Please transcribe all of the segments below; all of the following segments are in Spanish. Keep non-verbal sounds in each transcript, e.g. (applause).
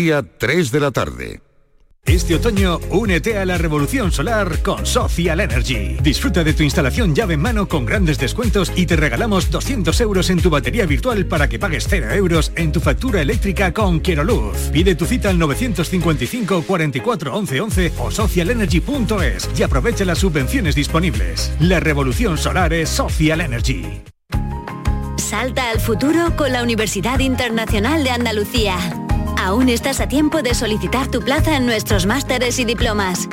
Día 3 de la tarde. Este otoño, únete a la revolución solar con Social Energy. Disfruta de tu instalación llave en mano con grandes descuentos y te regalamos 200 euros en tu batería virtual para que pagues 0 euros en tu factura eléctrica con Luz. Pide tu cita al 955 44 11 11 o socialenergy.es y aprovecha las subvenciones disponibles. La revolución solar es Social Energy. Salta al futuro con la Universidad Internacional de Andalucía. Aún estás a tiempo de solicitar tu plaza en nuestros másteres y diplomas.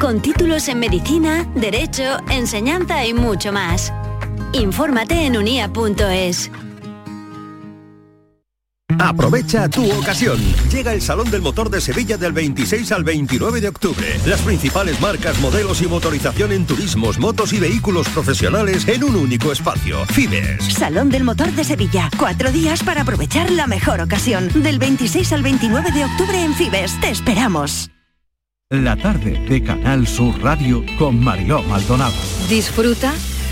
Con títulos en medicina, derecho, enseñanza y mucho más. Infórmate en unia.es. Aprovecha tu ocasión. Llega el Salón del Motor de Sevilla del 26 al 29 de octubre. Las principales marcas, modelos y motorización en turismos, motos y vehículos profesionales en un único espacio. Fibes. Salón del Motor de Sevilla. Cuatro días para aprovechar la mejor ocasión. Del 26 al 29 de octubre en Fibes. Te esperamos. La tarde de Canal Sur Radio con Mariló Maldonado. Disfruta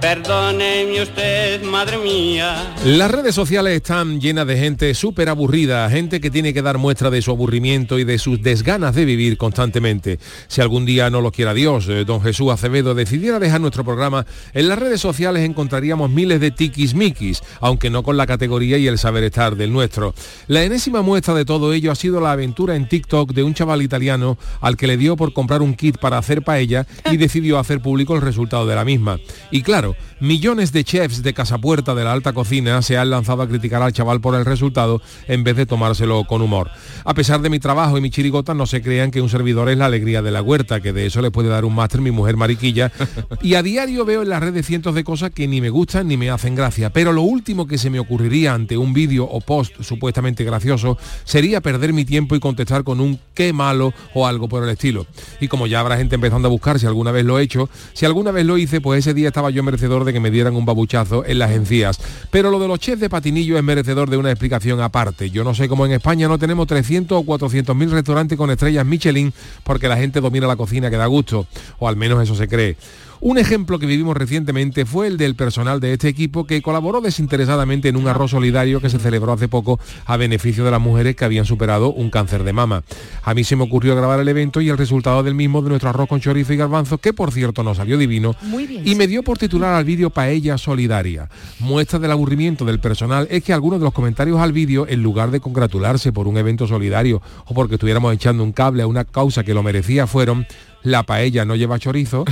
Perdóneme usted, madre mía. Las redes sociales están llenas de gente súper aburrida, gente que tiene que dar muestra de su aburrimiento y de sus desganas de vivir constantemente. Si algún día no lo quiera Dios, eh, don Jesús Acevedo decidiera dejar nuestro programa, en las redes sociales encontraríamos miles de tiquismiquis, aunque no con la categoría y el saber estar del nuestro. La enésima muestra de todo ello ha sido la aventura en TikTok de un chaval italiano al que le dio por comprar un kit para hacer paella y (laughs) decidió hacer público el resultado de la misma. Y claro, millones de chefs de casa puerta de la alta cocina se han lanzado a criticar al chaval por el resultado en vez de tomárselo con humor. A pesar de mi trabajo y mi chirigota, no se crean que un servidor es la alegría de la huerta, que de eso le puede dar un máster mi mujer mariquilla. Y a diario veo en las redes cientos de cosas que ni me gustan ni me hacen gracia. Pero lo último que se me ocurriría ante un vídeo o post supuestamente gracioso sería perder mi tiempo y contestar con un qué malo o algo por el estilo. Y como ya habrá gente empezando a buscar si alguna vez lo he hecho, si alguna vez lo hice, pues ese día estaba yo merecedor de que me dieran un babuchazo en las encías. Pero lo de los chefs de patinillo es merecedor de una explicación aparte. Yo no sé cómo en España no tenemos 300 o 400 mil restaurantes con estrellas Michelin porque la gente domina la cocina que da gusto, o al menos eso se cree. Un ejemplo que vivimos recientemente fue el del personal de este equipo que colaboró desinteresadamente en un arroz solidario que se celebró hace poco a beneficio de las mujeres que habían superado un cáncer de mama. A mí se me ocurrió grabar el evento y el resultado del mismo de nuestro arroz con chorizo y garbanzo, que por cierto nos salió divino, y me dio por titular al vídeo Paella Solidaria. Muestra del aburrimiento del personal es que algunos de los comentarios al vídeo, en lugar de congratularse por un evento solidario o porque estuviéramos echando un cable a una causa que lo merecía, fueron la paella no lleva chorizo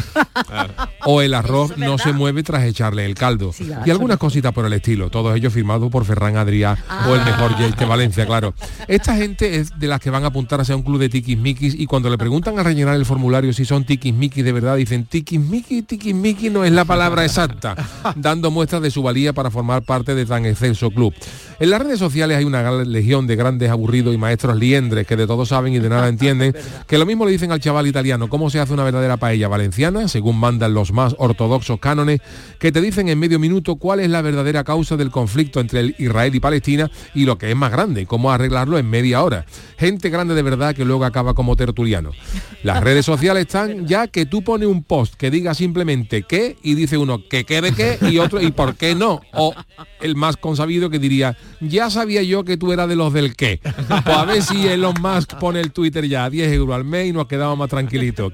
(laughs) o el arroz no se mueve tras echarle el caldo. y algunas cositas por el estilo, todos ellos firmados por Ferran Adrià o el Ah. mejor Jake de Valencia, claro. Esta gente es de las que van a apuntarse a un club de tiquismiquis y cuando le preguntan a rellenar el formulario si son tiquismiquis de verdad, dicen tiquismiquis, tiquismiquis no es la palabra exacta, (laughs) dando muestras de su valía para formar parte de tan excelso club. En las redes sociales hay una gran legión de grandes aburridos y maestros liendres que de todo saben y de nada entienden, (laughs) que lo mismo le dicen al chaval italiano, ¿cómo cómo se hace una verdadera paella valenciana, según mandan los más ortodoxos cánones, que te dicen en medio minuto cuál es la verdadera causa del conflicto entre Israel y Palestina y lo que es más grande, cómo arreglarlo en media hora. Gente grande de verdad que luego acaba como tertuliano. Las redes sociales están (laughs) ya que tú pones un post que diga simplemente qué y dice uno que qué de qué y otro y por qué no. O el más consabido que diría, ya sabía yo que tú eras de los del qué. Pues a ver si Elon Musk pone el Twitter ya a 10 euros al mes y nos quedamos más tranquilitos.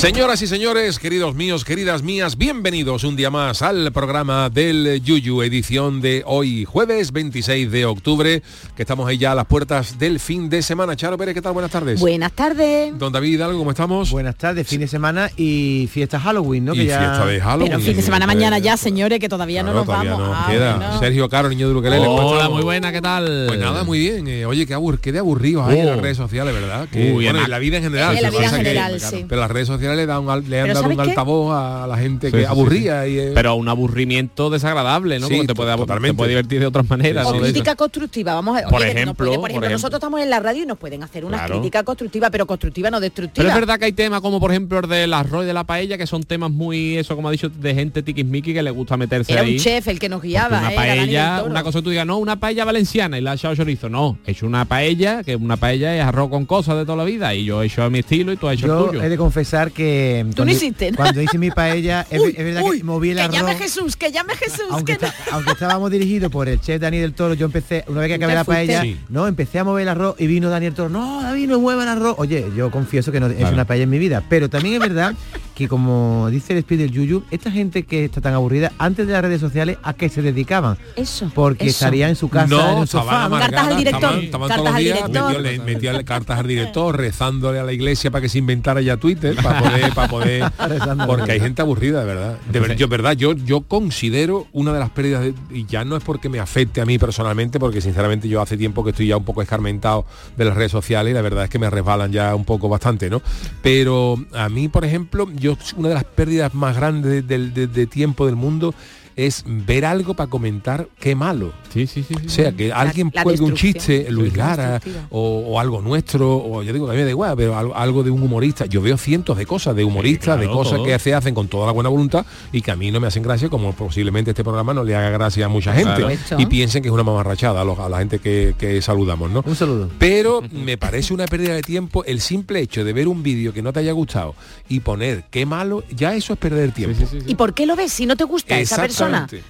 Señoras y señores, queridos míos, queridas mías, bienvenidos un día más al programa del Yuyu, edición de hoy, jueves 26 de octubre, que estamos ahí ya a las puertas del fin de semana. Charo Pérez, ¿qué tal? Buenas tardes. Buenas tardes. Don David Hidalgo, ¿cómo estamos? Buenas tardes, fin de semana y fiesta Halloween, ¿no? Y fiesta de Halloween. Pero fin de semana mañana ya, señores, que todavía no nos todavía vamos. no Ah, queda. Sergio Caro, niño de Ukelele. ¿cómo Hola, muy buena, ¿qué tal? Pues nada, muy bien. Eh, oye, qué, abur qué de aburridos hay en Oh. las redes sociales, ¿verdad? Que, Uy, bueno, en la vida en general. En la vida en que- general, claro, sí. Pero las redes sociales le, dan un al- le han dado un altavoz a la gente Sí, que sí, sí, aburría. Y, eh, Pero un aburrimiento desagradable, ¿no? Sí, Como te puede, te puede divertir de otras maneras. O crítica constructiva, vamos a Por oye, ejemplo, puede- por por ejemplo, ejemplo. nosotros estamos en la radio y nos pueden hacer una Claro. crítica constructiva, pero constructiva no destructiva. Pero es verdad que hay temas como por ejemplo el del arroz y de la paella, que son temas muy, eso como ha dicho, de gente tiquismiqui que le gusta meterse Era ahí. un chef el que nos guiaba, Una ¿eh? Paella, una cosa que tú digas, no, una paella valenciana y la ha echado chorizo. No, he hecho una paella, que una paella es arroz con cosas de toda la vida. Y yo he hecho a mi estilo y tú has hecho el Yo tuyo. he de confesar que Tú no cuando, hiciste, ¿no? cuando hice mi paella, es, Uy, es verdad uy, que moví el que arroz. llame Jesús, que llame Jesús. Aunque, que está- aunque estábamos dirigidos por el chef Daniel del Toro, yo empecé, una vez que ¿Tú acabé la paella? Sí. no, empecé a mover el arroz y vino Daniel Toro, no, David, no mueva el arroz. Oye, yo confieso que no es Claro. una paella en mi vida, pero también es verdad (laughs) que como dice el espíritu del Yuyu, esta gente que está tan aburrida, antes de las redes sociales, ¿a qué se dedicaban? Eso. Porque eso. estaría en su casa, en No, un estaban sofá. amargadas, Cartas al director, estaban- estaban cartas todos los al días, director. metió- le metía cartas al director, rezándole a la iglesia para que se inventara ya Twitter, para (laughs) poder, para poder (laughs) porque hay gente aburrida, de verdad. De ver- yo, verdad, yo, yo considero una de las pérdidas, de- y ya no es porque me afecte a mí personalmente, porque sinceramente yo hace tiempo que estoy ya un poco escarmentado de las redes sociales y la verdad es que me resbalan ya un poco bastante, ¿no? Pero a mí, por ejemplo, yo una de las pérdidas más grandes del- de, de tiempo del mundo es ver algo para comentar qué malo. Sí, sí, sí. sí. O sea, que alguien la cuelgue un chiste, Luis destructiva. o, o algo nuestro, o yo digo, a mí me da igual, pero algo, algo de un humorista. Yo veo cientos de cosas de humoristas, claro, de cosas todo. que se hacen con toda la buena voluntad y que a mí no me hacen gracia, como posiblemente este programa no le haga gracia a mucha gente. Claro. Y piensen que es una mamarrachada a, los- a la gente que, que saludamos, ¿no? Un saludo. Pero me parece una pérdida de tiempo el simple hecho de ver un vídeo que no te haya gustado y poner qué malo, ya eso es perder tiempo. Sí, sí, sí, sí. ¿Y por qué lo ves si no te gusta esa persona?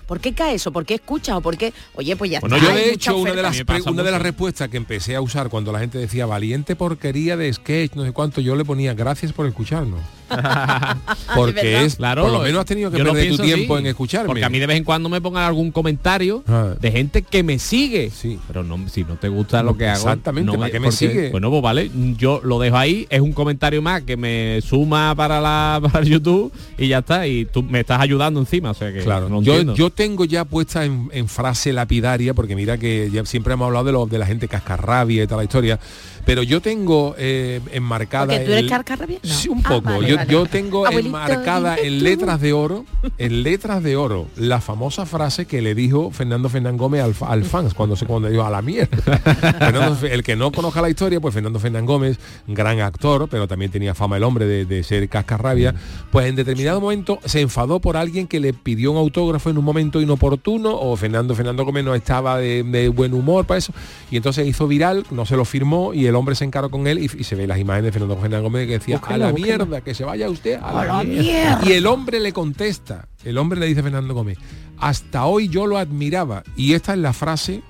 ¿Por qué cae eso? ¿Por qué escuchas? ¿O por qué? Oye, pues ya Bueno, está. Yo de mucha hecho una de las una de las respuestas que empecé a usar cuando la gente decía valiente porquería de sketch, no sé cuánto, yo le ponía gracias por escucharnos. (laughs) Porque verdad. es, Claro, por lo menos has tenido que perder tu tiempo en escucharme. Porque a mí de vez en cuando me pongan algún comentario Ah. de gente que me sigue. Sí. Pero no, si no te gusta lo que hago. Exactamente, no ¿para qué me porque- sigue? Bueno, pues vale, yo lo dejo ahí, es un comentario más que me suma para la (laughs) para el YouTube y ya está. Y tú me estás ayudando encima, o sea que Claro, no yo, yo tengo ya puesta en, en frase lapidaria, porque mira que ya siempre hemos hablado de, lo, de la gente cascarrabia y toda la historia, pero yo tengo eh, enmarcada... Porque tú eres el- cascarrabia, no. Sí, un Ah, poco. vale, yo, vale. yo tengo Abuelito, enmarcada en letras de oro, en letras de oro, la famosa frase que le dijo Fernando Fernán Gómez al, fa- al fans cuando se cuando dijo a la mierda. (laughs) Fernando el que no conozca la historia, pues Fernando Fernán Gómez, gran actor, pero también tenía fama el hombre de, de ser cascarrabia, pues en determinado momento se enfadó por alguien que le pidió un autógrafo en un momento inoportuno, o Fernando Fernando Gómez no estaba de, de buen humor para eso, y entonces hizo viral, no se lo firmó, y el hombre se encaró con él, y, y se ve las imágenes de Fernando Fernán Gómez que decía, a la mierda, que se vaya usted a la, A la mierda". mierda. Y el hombre le contesta, el hombre le dice a Fernando Gómez, hasta hoy yo lo admiraba, y esta es la frase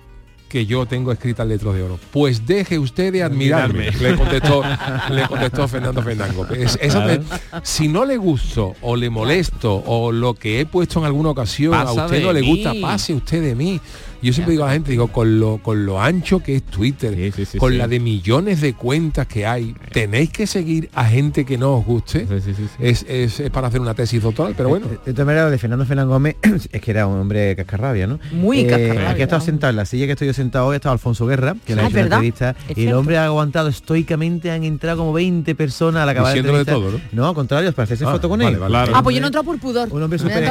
que yo tengo escrita en letras de oro. Pues deje usted de admirarme, le contestó, (laughs) le contestó Fernando Fernando. Es- eso de- si no le gusto o le molesto o lo que he puesto en alguna ocasión a usted no le gusta, mí. pase usted de mí. Yo siempre digo a la gente, digo, con lo, con lo ancho que es Twitter, con sí. la de millones de cuentas que hay, tenéis que seguir a gente que no os guste. Es, es- es para hacer una tesis doctoral, pero bueno. De todas maneras, de Fernando Fernán Gómez (clears throat) es que era un hombre cascarrabia, ¿no? Muy cascarrabia, Aquí ha estado ¿no? sentado en la silla que estoy yo sentado hoy, ha estado Alfonso Guerra, que le Ah, ha hecho una entrevista, y el hombre ha aguantado estoicamente, han entrado como 20 personas a la acabar de todo, ¿no? al contrario, para hacerse Ah, foto con vale, él. vale, Claro. Ah, pues yo no he entrado por pudor. Un hombre súper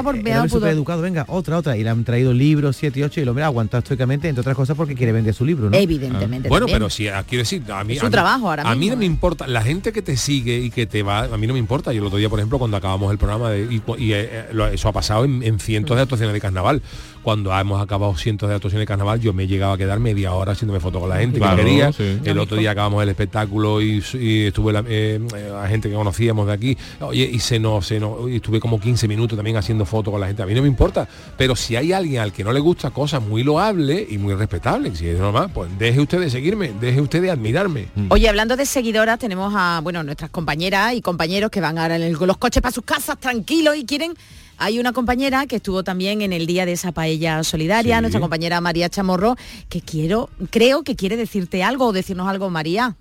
educado, venga, otra, otra. Y le han traído libros 7 y 8 y el hombre ha aguantado estoicamente, entre otras cosas porque quiere vender su libro, ¿no? Evidentemente. Bueno, también. pero si ah, quiero decir, a mí, Es su a mí- trabajo ahora A mí no me importa, la gente que te sigue y que te va, a mí no me importa. Yo el otro día, por ejemplo, cuando acabamos el programa de, y, y, eh, lo- eso ha pasado en, en cientos de actuaciones de carnaval. Cuando hemos acabado cientos de actuaciones de carnaval, yo me he llegado a quedar media hora haciéndome fotos con la gente Claro, que quería. sí. El otro día acabamos el espectáculo y, y estuve la, eh, a gente que conocíamos de aquí. Oye, y se nos, se nos- y estuve como 15 minutos también haciendo fotos con la gente. A mí no me importa. Pero si hay alguien al que no le gusta cosas muy loables y muy respetables, si es normal, pues deje usted de seguirme, deje usted de admirarme. Oye, hablando de seguidoras, tenemos a bueno nuestras compañeras y compañeros que van ahora en el- con los coches para sus casas tranquilos y quieren. Hay una compañera que estuvo también en el día de esa paella solidaria, Sí. nuestra compañera María Chamorro, que quiero, creo que quiere decirte algo o decirnos algo, María.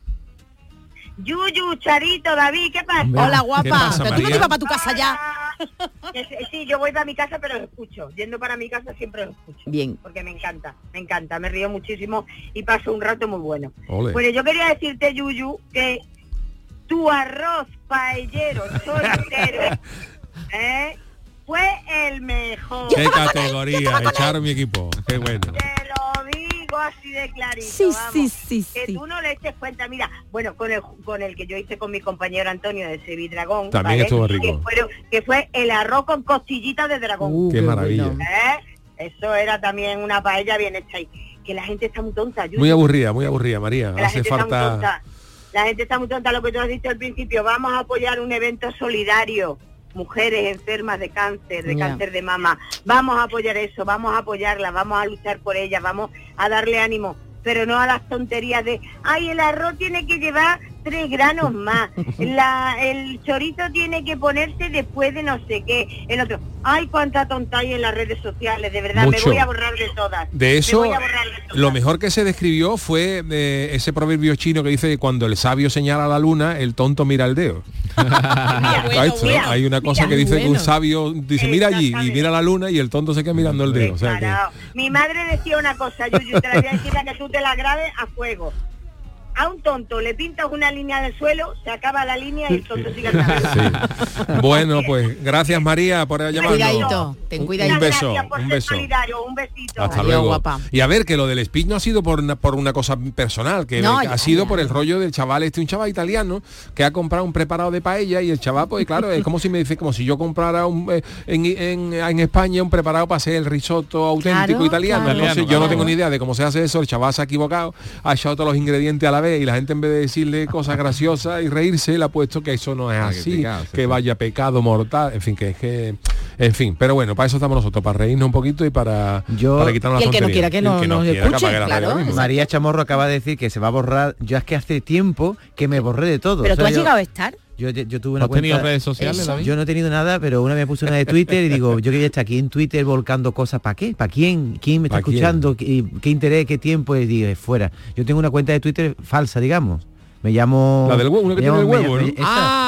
Yuyu, Charito, David, ¿qué pasa? Hola, guapa. Pero tú no te ibas para tu casa ya. Sí, Sí, yo voy para mi casa, pero lo escucho. Yendo para mi casa siempre lo escucho. Bien. Porque me encanta, me encanta, me río muchísimo y paso un rato muy bueno. Ole. Bueno, yo quería decirte, Yuyu, que tu arroz paellero (laughs) soltero ¿eh? Fue el mejor. Qué categoría, echar mi equipo. Qué bueno. Te lo digo así de clarito. Sí, vamos. sí, sí, Que sí. tú no le eches cuenta. Mira, bueno, con el, con el que yo hice con mi compañero Antonio de Sevidragón. También estuvo rico. Que, fueron- que fue el arroz con costillitas de dragón. Uh, qué Qué maravilla. ¿Eh? Eso era también una paella bien hecha. Y que la gente está muy tonta. Yuyu. Muy aburrida, muy aburrida, María. Que la Hace gente está muy falta... tonta. La gente está muy tonta, lo que tú has dicho al principio. Vamos a apoyar un evento solidario. Mujeres enfermas de cáncer, de cáncer de mama. Vamos a apoyar eso, vamos a apoyarlas, vamos a luchar por ellas, vamos a darle ánimo. Pero no a las tonterías de, ay, el arroz tiene que llevar tres granos más. La, el chorizo tiene que ponerse después de no sé qué. El otro, ay, cuánta tonta hay en las redes sociales, de verdad, me voy a borrar de todas. De Me eso, voy a borrar de todas. lo mejor que se describió fue eh, ese proverbio chino que dice que cuando el sabio señala a la luna, el tonto mira el dedo. (laughs) ¿Has visto, no? Hay una cosa que dice que un sabio dice, mira allí, y mira la luna y el tonto se queda mirando el dedo. O sea que- Claro. Mi madre decía una cosa, Yuyu, te la voy a decir que tú te la grabes a fuego. A un tonto le pintas una línea del suelo, se acaba la línea y el tonto sigue andando. Bueno, pues gracias María por llamarnos. Cuidadito, ten Un- cuidadito. Un beso, por un beso. solidario, un besito. Hasta Adiós, luego. guapa. Y a ver, que lo del speech no ha sido por una, por una cosa personal, que No, ha ya, sido ya. por el rollo del chaval, este un chaval italiano que ha comprado un preparado de paella y el chaval, pues claro, es como si me dice, como si yo comprara un, eh, en, en- en España un preparado para hacer el risotto auténtico Claro, italiano. claro. Entonces yo no tengo ni idea de cómo se hace eso, el chaval se ha equivocado, ha echado todos los ingredientes a la vez y la gente en vez de decirle cosas graciosas y reírse, le ha puesto que eso no es Ah, que así, pecado, que vaya pecado mortal, en fin, que es que, en fin, pero bueno, para eso estamos nosotros, para reírnos un poquito y para, Yo- para quitarnos Y el que no quiera que no- nos escuche, claro. María Chamorro acaba de decir que se va a borrar. Yo es que hace tiempo que me borré de todo. Pero O tú has yo- llegado a estar. Yo, yo, tuve una ¿Has tenido redes sociales. David? Yo no he tenido nada, pero una vez me puse una de Twitter y digo, yo quería estar aquí en Twitter volcando cosas, ¿para qué? ¿Para quién? ¿Quién me está escuchando? ¿Qué, qué interés? ¿Qué tiempo? Y digo, fuera. Yo tengo una cuenta de Twitter falsa, digamos. Me llamo... La del huevo, una que tiene llamo- el huevo, ¿no? esa. Ah,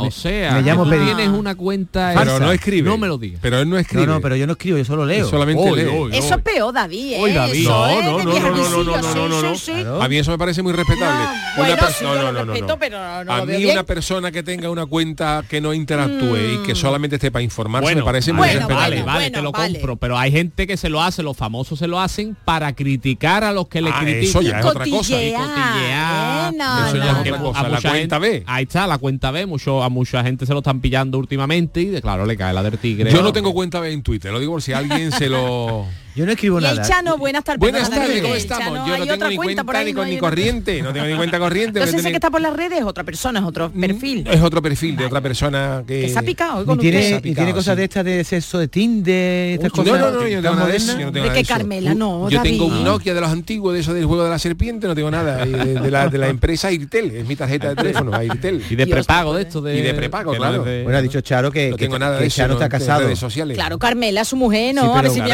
Me- o sea, me llamo que tú tienes una cuenta Pero esa. no escribe. No me lo digas. Pero él no escribe. No, no, pero yo no escribo, yo solo leo. Él solamente Oy, lee. oy, Eso es peor, David, ¿eh? Oye, David. No, no, no, no, no, no, no, no, no, sí, no. sí, sí. Claro. A mí eso me parece muy respetable. No, bueno, per- sí, yo lo respeto, pero no A mí bien. una persona que tenga una cuenta que no interactúe y Mm. que solamente esté para informarse me parece muy Bueno, respetable. vale, bueno, vale, bueno, te lo vale. compro, pero hay gente que se lo hace, los famosos se lo hacen para criticar a los que le Ah, critican. eso ya es otra cosa. Y cotillear. Eh, no, Eso ya no, es otra no. cosa. a La mucha cuenta gente- B. Ahí está, la cuenta B. A mucha gente se lo están pillando últimamente y claro le cae la del tigre. Yo no tengo cuenta en Twitter, lo digo por si alguien se lo... Yo no escribo Y el nada. Chano, buenas tardes. Buenas tardes, ¿cómo estamos? Chano, Yo no hay tengo otra ni cuenta cuenta por ahí, ni, no ni corriente, no tengo ni cuenta corriente. Entonces ese que está por las redes es otra persona, es otro ni- perfil. Es otro perfil de otra persona que... Que se ha picado con tiene, usted. Ha ni tiene picado, cosas sí. de estas de sexo de Tinder, estas No, cosas. no, no, yo no tan tengo nada de eso, yo no tengo De nada de eso. Carmela, no, Yo tengo un David. Nokia de los antiguos, de eso del juego de la serpiente, no tengo nada. y De, de la, de la empresa Irtel, es mi tarjeta de teléfono, Airtel. Y de prepago no de esto de. Y de prepago, claro. Bueno, ha dicho Charo que, No que- tengo nada que de eso Charo no, está casado. redes sociales. Claro, Carmela, su mujer, ¿no? A ver si me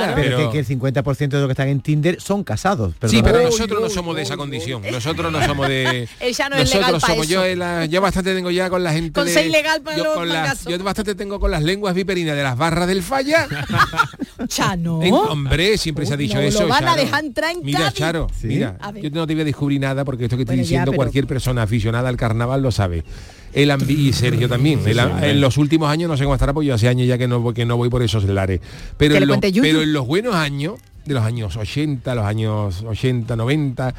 tela, Pero, pero... que, que el 50% de los que están en Tinder son casados. Sí, pero nosotros no somos de esa condición. Nosotros no somos de. Él ya no es legal somos. Yo, la- yo bastante tengo ya con la gente. Con de- ser ilegal para yo, los con las- mangazos. yo bastante tengo con las lenguas viperinas de las barras del falla. (laughs) Chano. En- hombre, siempre se ha dicho No, eso. lo van a Charo. dejar entrar en Mira, Cádiz. Charo, ¿Sí? mira, A yo no te voy a descubrir nada porque esto que estoy Bueno, ya, diciendo pero- cualquier persona aficionada al carnaval lo sabe. El y Sergio también. El- en los últimos años no sé cómo estará, porque yo hace años ya que no, que no voy por esos lares. Pero, en los, pero en los buenos años, de los años 80, los años 80, 90,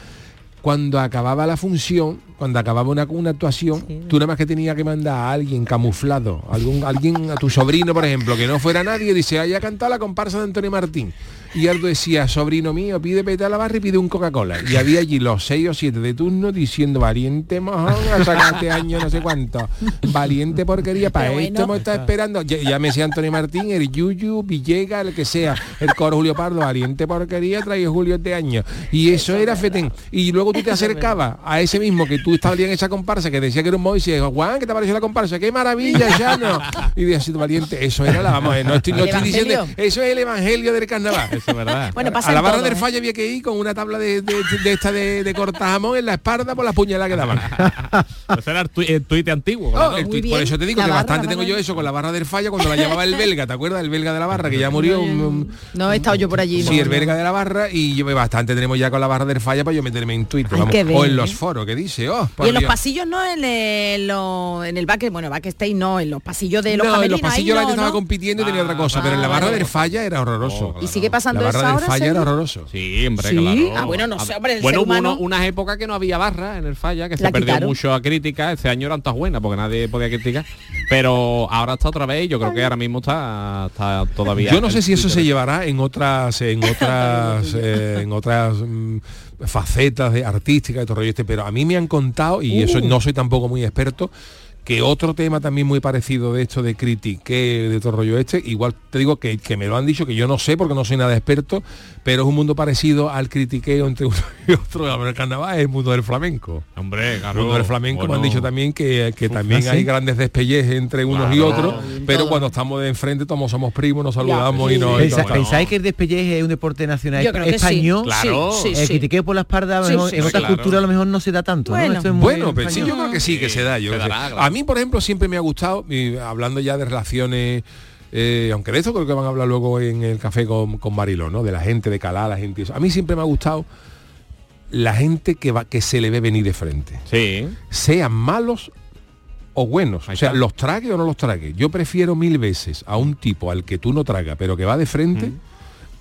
cuando acababa la función, cuando acababa una, una actuación, tú nada más que tenías que mandar a alguien camuflado, algún, alguien, a tu sobrino, por ejemplo, que no fuera nadie, dice, haya cantado la comparsa de Antonio Martín. Y Aldo decía, sobrino mío, pide peta a la barra y pide un Coca-Cola. Y había allí los seis o siete de turno diciendo, valiente mojón, a sacarte año no sé cuánto. Valiente porquería, para Pero esto bueno. hemos estado esperando. Ya, llámese Antonio Martín, el Yuyu, Villega, el que sea, el coro Julio Pardo, valiente porquería, trae Julio este año. Y eso era fetén. Y luego tú te acercabas a ese mismo que tú estabas en esa comparsa que decía que era un Moisés, y dijo, Juan, ¿qué te pareció la comparsa? ¡Qué maravilla, (laughs) ya no! Y decía, sido valiente, eso era la, vamos, no estoy, no ¿El estoy diciendo, eso es el evangelio del carnaval. Eso es verdad. Bueno, pasa a la barra todo, del ¿eh? falla había que ir con una tabla de, de, de esta de, de corta jamón en la espalda por la puñalada que daban. (laughs) Ese era el, tui- el tuit antiguo. Oh, el tuit, por eso te digo La que barra, bastante tengo yo eso con la barra del falla cuando la llevaba el belga, ¿te acuerdas? El belga de la barra, que ya murió. un- un- No he estado yo por allí. Sí, no, el belga de la barra y yo bastante tenemos ya con la barra del falla para yo meterme en Twitter. Vamos. o en los ¿eh? foros, que dice, oh, Y en los pasillos no en el, lo- en el back, bueno, backstage no, en los pasillos de los no, en los pasillos la gente no, estaba ¿no? compitiendo y tenía otra cosa, Ah, pero en la barra del falla era horroroso. Oh, ¿Y sigue pasando la eso barra del falla era horroroso. Sí, hombre, ¿Sí? claro. Ah, bueno, no sé, hombre, el bueno, ser hubo humano- unas épocas que no había barra en el falla, que se La perdió quitaron. mucho a crítica. Este año eran todas buenas porque nadie podía criticar. Pero ahora está otra vez y yo creo que ahora mismo está, está todavía. Yo no sé si eso se llevará en otras en otras (laughs) eh, en otras mm, facetas de artística de todo rollo este, pero a mí me han contado y eso Uh. no soy tampoco muy experto que otro tema también muy parecido de esto de critiqué de todo rollo este, igual te digo que, que me lo han dicho que yo no sé porque no soy nada experto, pero es un mundo parecido al critiqueo entre uno y otro, el carnaval es el mundo del flamenco. Hombre, El mundo del flamenco me han bueno. dicho también que, que también ¿ah, hay grandes despellejes entre unos y otros, pero todo. cuando estamos de enfrente todos somos primos, nos saludamos y sí. nos... Pensa-. ¿Pensáis que el despelleje es un deporte nacional Yo creo que sí. español? Claro. Sí, sí, el critiqueo por la espalda a lo Sí, mejor, sí, en sí. otra Claro. cultura a lo mejor no se da tanto. ¿no? Bueno. Esto es muy Bueno, pero sí, español. yo creo que sí, que se da. Yo Se qué sé. dará, claro. A mí, por ejemplo, siempre me ha gustado, y hablando ya de relaciones, eh, aunque de esto creo que van a hablar luego en el café con, con Mariló, ¿no? De la gente de Calá, la gente. eso. A mí siempre me ha gustado la gente que va, que se le ve venir de frente. Sí. Sean malos o buenos. O sea, los trague o no los trague. Yo prefiero mil veces a un tipo al que tú no tragas, pero que va de frente.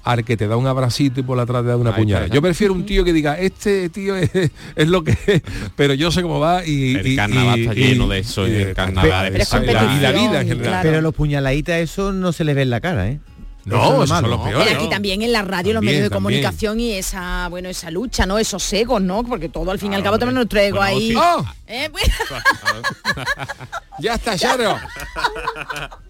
Al que te da un abracito y por atrás te da una Ahí puñalada. Yo prefiero un tío que diga, este tío es, (laughs) es lo que es, pero yo sé cómo va y... El y- carnaval y- está y- lleno de eso, y el carnaval Pero es la- la vida en general. claro. Pero los puñaladitas eso no se les ve en la cara, ¿eh? No, Eso es lo esos son los peores. aquí también en la radio, los medios de también. comunicación y esa, bueno, esa lucha, ¿no? Esos egos, ¿no? Porque todo al fin y al cabo también nuestro ego Bueno, ahí. sí. ¡Oh! Eh, bueno, (laughs) Ya está, Charo. (laughs)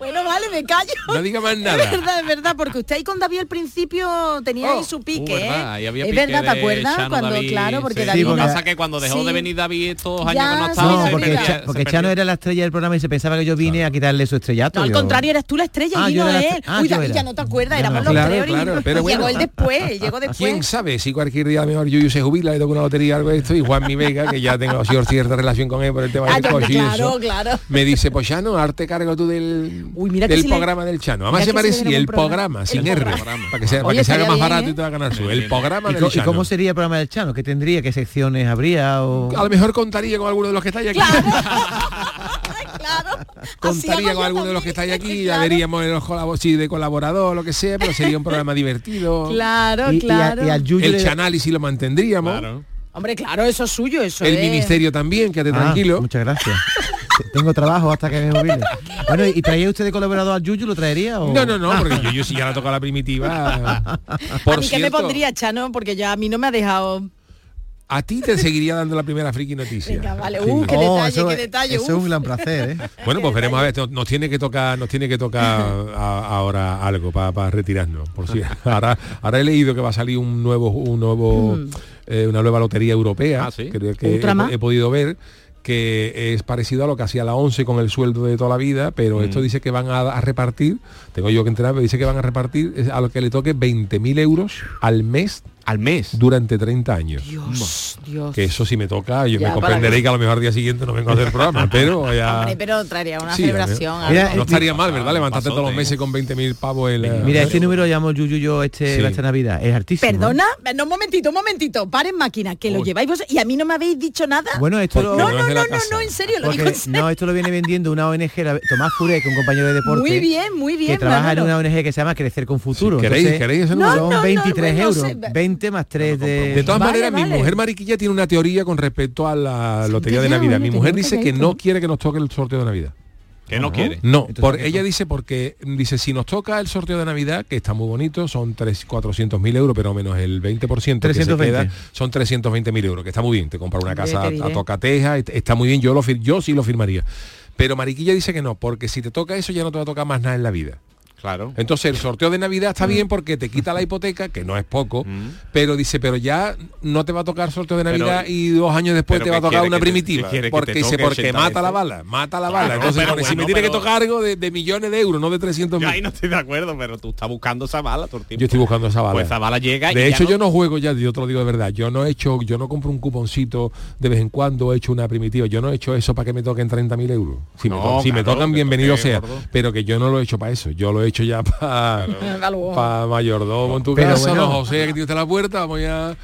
bueno, vale, me callo. No diga más Es nada. verdad, es verdad, porque usted ahí con David al principio tenía ahí Oh, su pique, Uh, verdad, ahí ¿eh? había Es pique verdad, ¿te acuerdas? Chano, Cuando, David, claro, porque sí. David Sí, Lo que porque- pasa es que cuando dejó Sí. de venir David estos años Ya, que no estaba, No, se porque, perdía- Cha- porque. Chano era la estrella del programa y se pensaba que yo vine a quitarle su estrellato. No, al contrario, eras tú la estrella Ah, y yo vino él. ah, Uy, yo David, ya no te acuerdas, Ya no éramos me los. Claro, claro, pero llegó él después, llegó después. ¿Quién sabe si cualquier día a lo mejor Yuyu se jubila, le toca una lotería algo de esto y Juan Mi Vega, que ya tengo cierta relación con él por el tema Ah, del ya, coche y claro, eso, claro. me dice, pues Chano, arte cargo tú del, Uy, mira que del si le- programa del Chano. Además se parecía el programa. sin R, para que sea, para Oye, que se haga más bien, barato ¿eh? y te va a ganar su. El programa ¿Y, del co- y Chano. cómo sería el programa del Chano? ¿Qué tendría? ¿Qué secciones habría? O... A lo mejor contaría con alguno de los que estáis aquí. claro. (laughs) Contaría con alguno de los que estáis aquí, ya veríamos en los colabo- sí, de colaborador, lo que sea, pero sería un programa divertido. Claro, Y- y a- claro. y al Yuyu El chanálisis lo mantendríamos. Claro. Hombre, claro, eso es suyo, eso El es. ministerio también, quédate Ah, tranquilo. Muchas gracias. Tengo trabajo hasta que me jubile. (laughs) Bueno, ¿y traía usted de colaborador al Yuyu? ¿Lo traería? O... No, no, no, porque (laughs) yo, yo si ya la toca la primitiva. (laughs) Por a mí que me pondría Chano, porque ya a mí no me ha dejado. a ti te seguiría dando la primera friki noticia. Venga, vale. Sí. Uh, qué Oh, detalle, eso, qué es- detalle. eso es un gran placer, ¿eh? Bueno, pues veremos a ver, nos tiene que tocar, nos tiene que tocar a- ahora algo para retirarnos. Por si ahora, ahora he leído que va a salir un nuevo, un nuevo, eh, una nueva lotería europea. Ah, ¿sí? Creo que ¿Otra he, más? he podido ver que es parecido a lo que hacía la 11 con el sueldo de toda la vida, pero esto dice que van a, a repartir, tengo yo que entrenar, pero dice que van a repartir a lo que le toque 20.000 euros al mes al mes durante 30 años. Dios, Dios. Que eso si me toca, yo Ya, me comprenderéis que- a lo mejor al día siguiente no vengo a hacer programa, (laughs) pero ya... Hombre, pero traería una Sí, celebración. no estaría mal, ¿verdad? Levantarte todos los meses con 20.000 pavos en la- Mira, este número llamo Yuyu yo este, Sí. esta Navidad. Es altísimo. Perdona, no, un momentito, un momentito, paren máquina, que lo lleváis vos y a mí no me habéis dicho nada. Bueno, esto lo... no, no, no, no, no, en serio, lo Porque, digo en serio. no, esto lo viene vendiendo una ONG, la- Tomás es un compañero de deporte. Muy bien, muy bien, Que trabaja en una ONG que se llama Crecer con Futuro. ¿queréis- queréis ese número? Son No, no, no, 23 bueno, euros. sé. 20 más 3 de... De todas Vale, maneras, mi mujer Mariquilla tiene una teoría con respecto a la lotería de Navidad. Mi mujer dice que no quiere que nos toque el sorteo de Navidad. que no quiere No, Entonces, por, ¿qué ella dice porque dice si nos toca el sorteo de Navidad, que está muy bonito, son 3, 400 mil euros, pero menos el 20% que se 320. queda, son 320 mil euros, que está muy bien, te compra una casa a, a tocateja, est- está muy bien, yo lo yo sí lo firmaría. Pero Mariquilla dice que no, porque si te toca eso ya no te va a tocar más nada en la vida. Claro Entonces el sorteo de Navidad está bien porque te quita la hipoteca, que no es poco, pero dice, pero ya no te va a tocar sorteo de Pero- Navidad y dos años después te va a ¿qué tocar una te- primitiva. que porque te dice, porque 80 mata la bala, mata la bala. Entonces, pero si me tiene que tocar algo de, de millones de euros, no de 300 yo mil. ahí no estoy de acuerdo pero tú estás buscando esa bala todo el tiempo Yo estoy buscando esa bala. pues esa bala llega y de ya hecho, no- yo no juego ya, yo te lo digo de verdad. Yo no he hecho, yo no compro un cuponcito de vez en cuando, he hecho una primitiva. Yo no he hecho eso para que me toquen 30.000 euros. Si, me, No, to- si me tocan, bienvenido sea. gordo. Pero que yo no lo he hecho para eso. Yo lo he hecho ya (laughs) para Algo. mayordomo en tu Pero casa, bueno. no José, que tienes la puerta, vamos ya.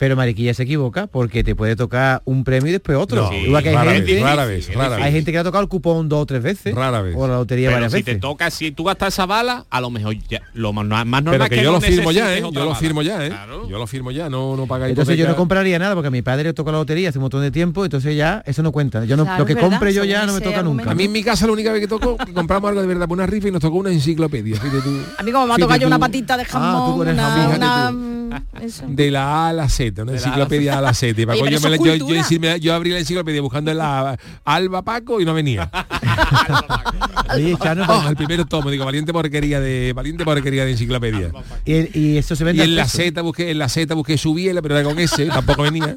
Pero Mariquilla se equivoca porque te puede tocar un premio y después otro. No, Igual que hay rara gente, vez, rara vez, rara hay vez. gente que le ha tocado el cupón dos o tres veces. Rara vez. O la lotería pero varias si veces. te toca si tú gastas esa bala a lo mejor ya lo más, más normal Pero que, yo no lo firmo ya, ¿eh? Yo lo firmo ya, ¿eh? Claro. Yo lo firmo ya, no, no paga Entonces yo no compraría nada porque a mi padre le tocó la lotería hace un montón de tiempo, entonces ya eso no cuenta. Yo no, Claro, lo que verdad, compre yo ya no me toca nunca. A mí en mi casa la única vez que tocó, (laughs) que compramos algo de verdad por una rifa y nos tocó una enciclopedia. fíjate tú. A mí como me ha tocado yo una patita de Ah, tú jamón, una, (laughs) eso. De la A a la Z, una De la A a la enciclopedia A la Z. Y Oye, me la- yo, abrí la enciclopedia buscando la Alba Paco y no venía. (laughs) Oye, Chano, Oh, el primero tomo, digo, valiente porquería de valiente porquería de enciclopedia. y, y eso se Y vende en al la. Z busqué, en la Z busqué su biela, pero era con ese, tampoco venía.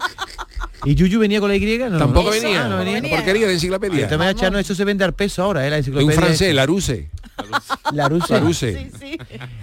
¿Y Yuyu venía con la Y? No, Tampoco no. venía. Ah, no venía. Porquería de enciclopedia. De maneras, Chano, eso se vende al peso ahora, ¿eh? La De enciclopedia. un francés, Larousse. Larousse. Larousse.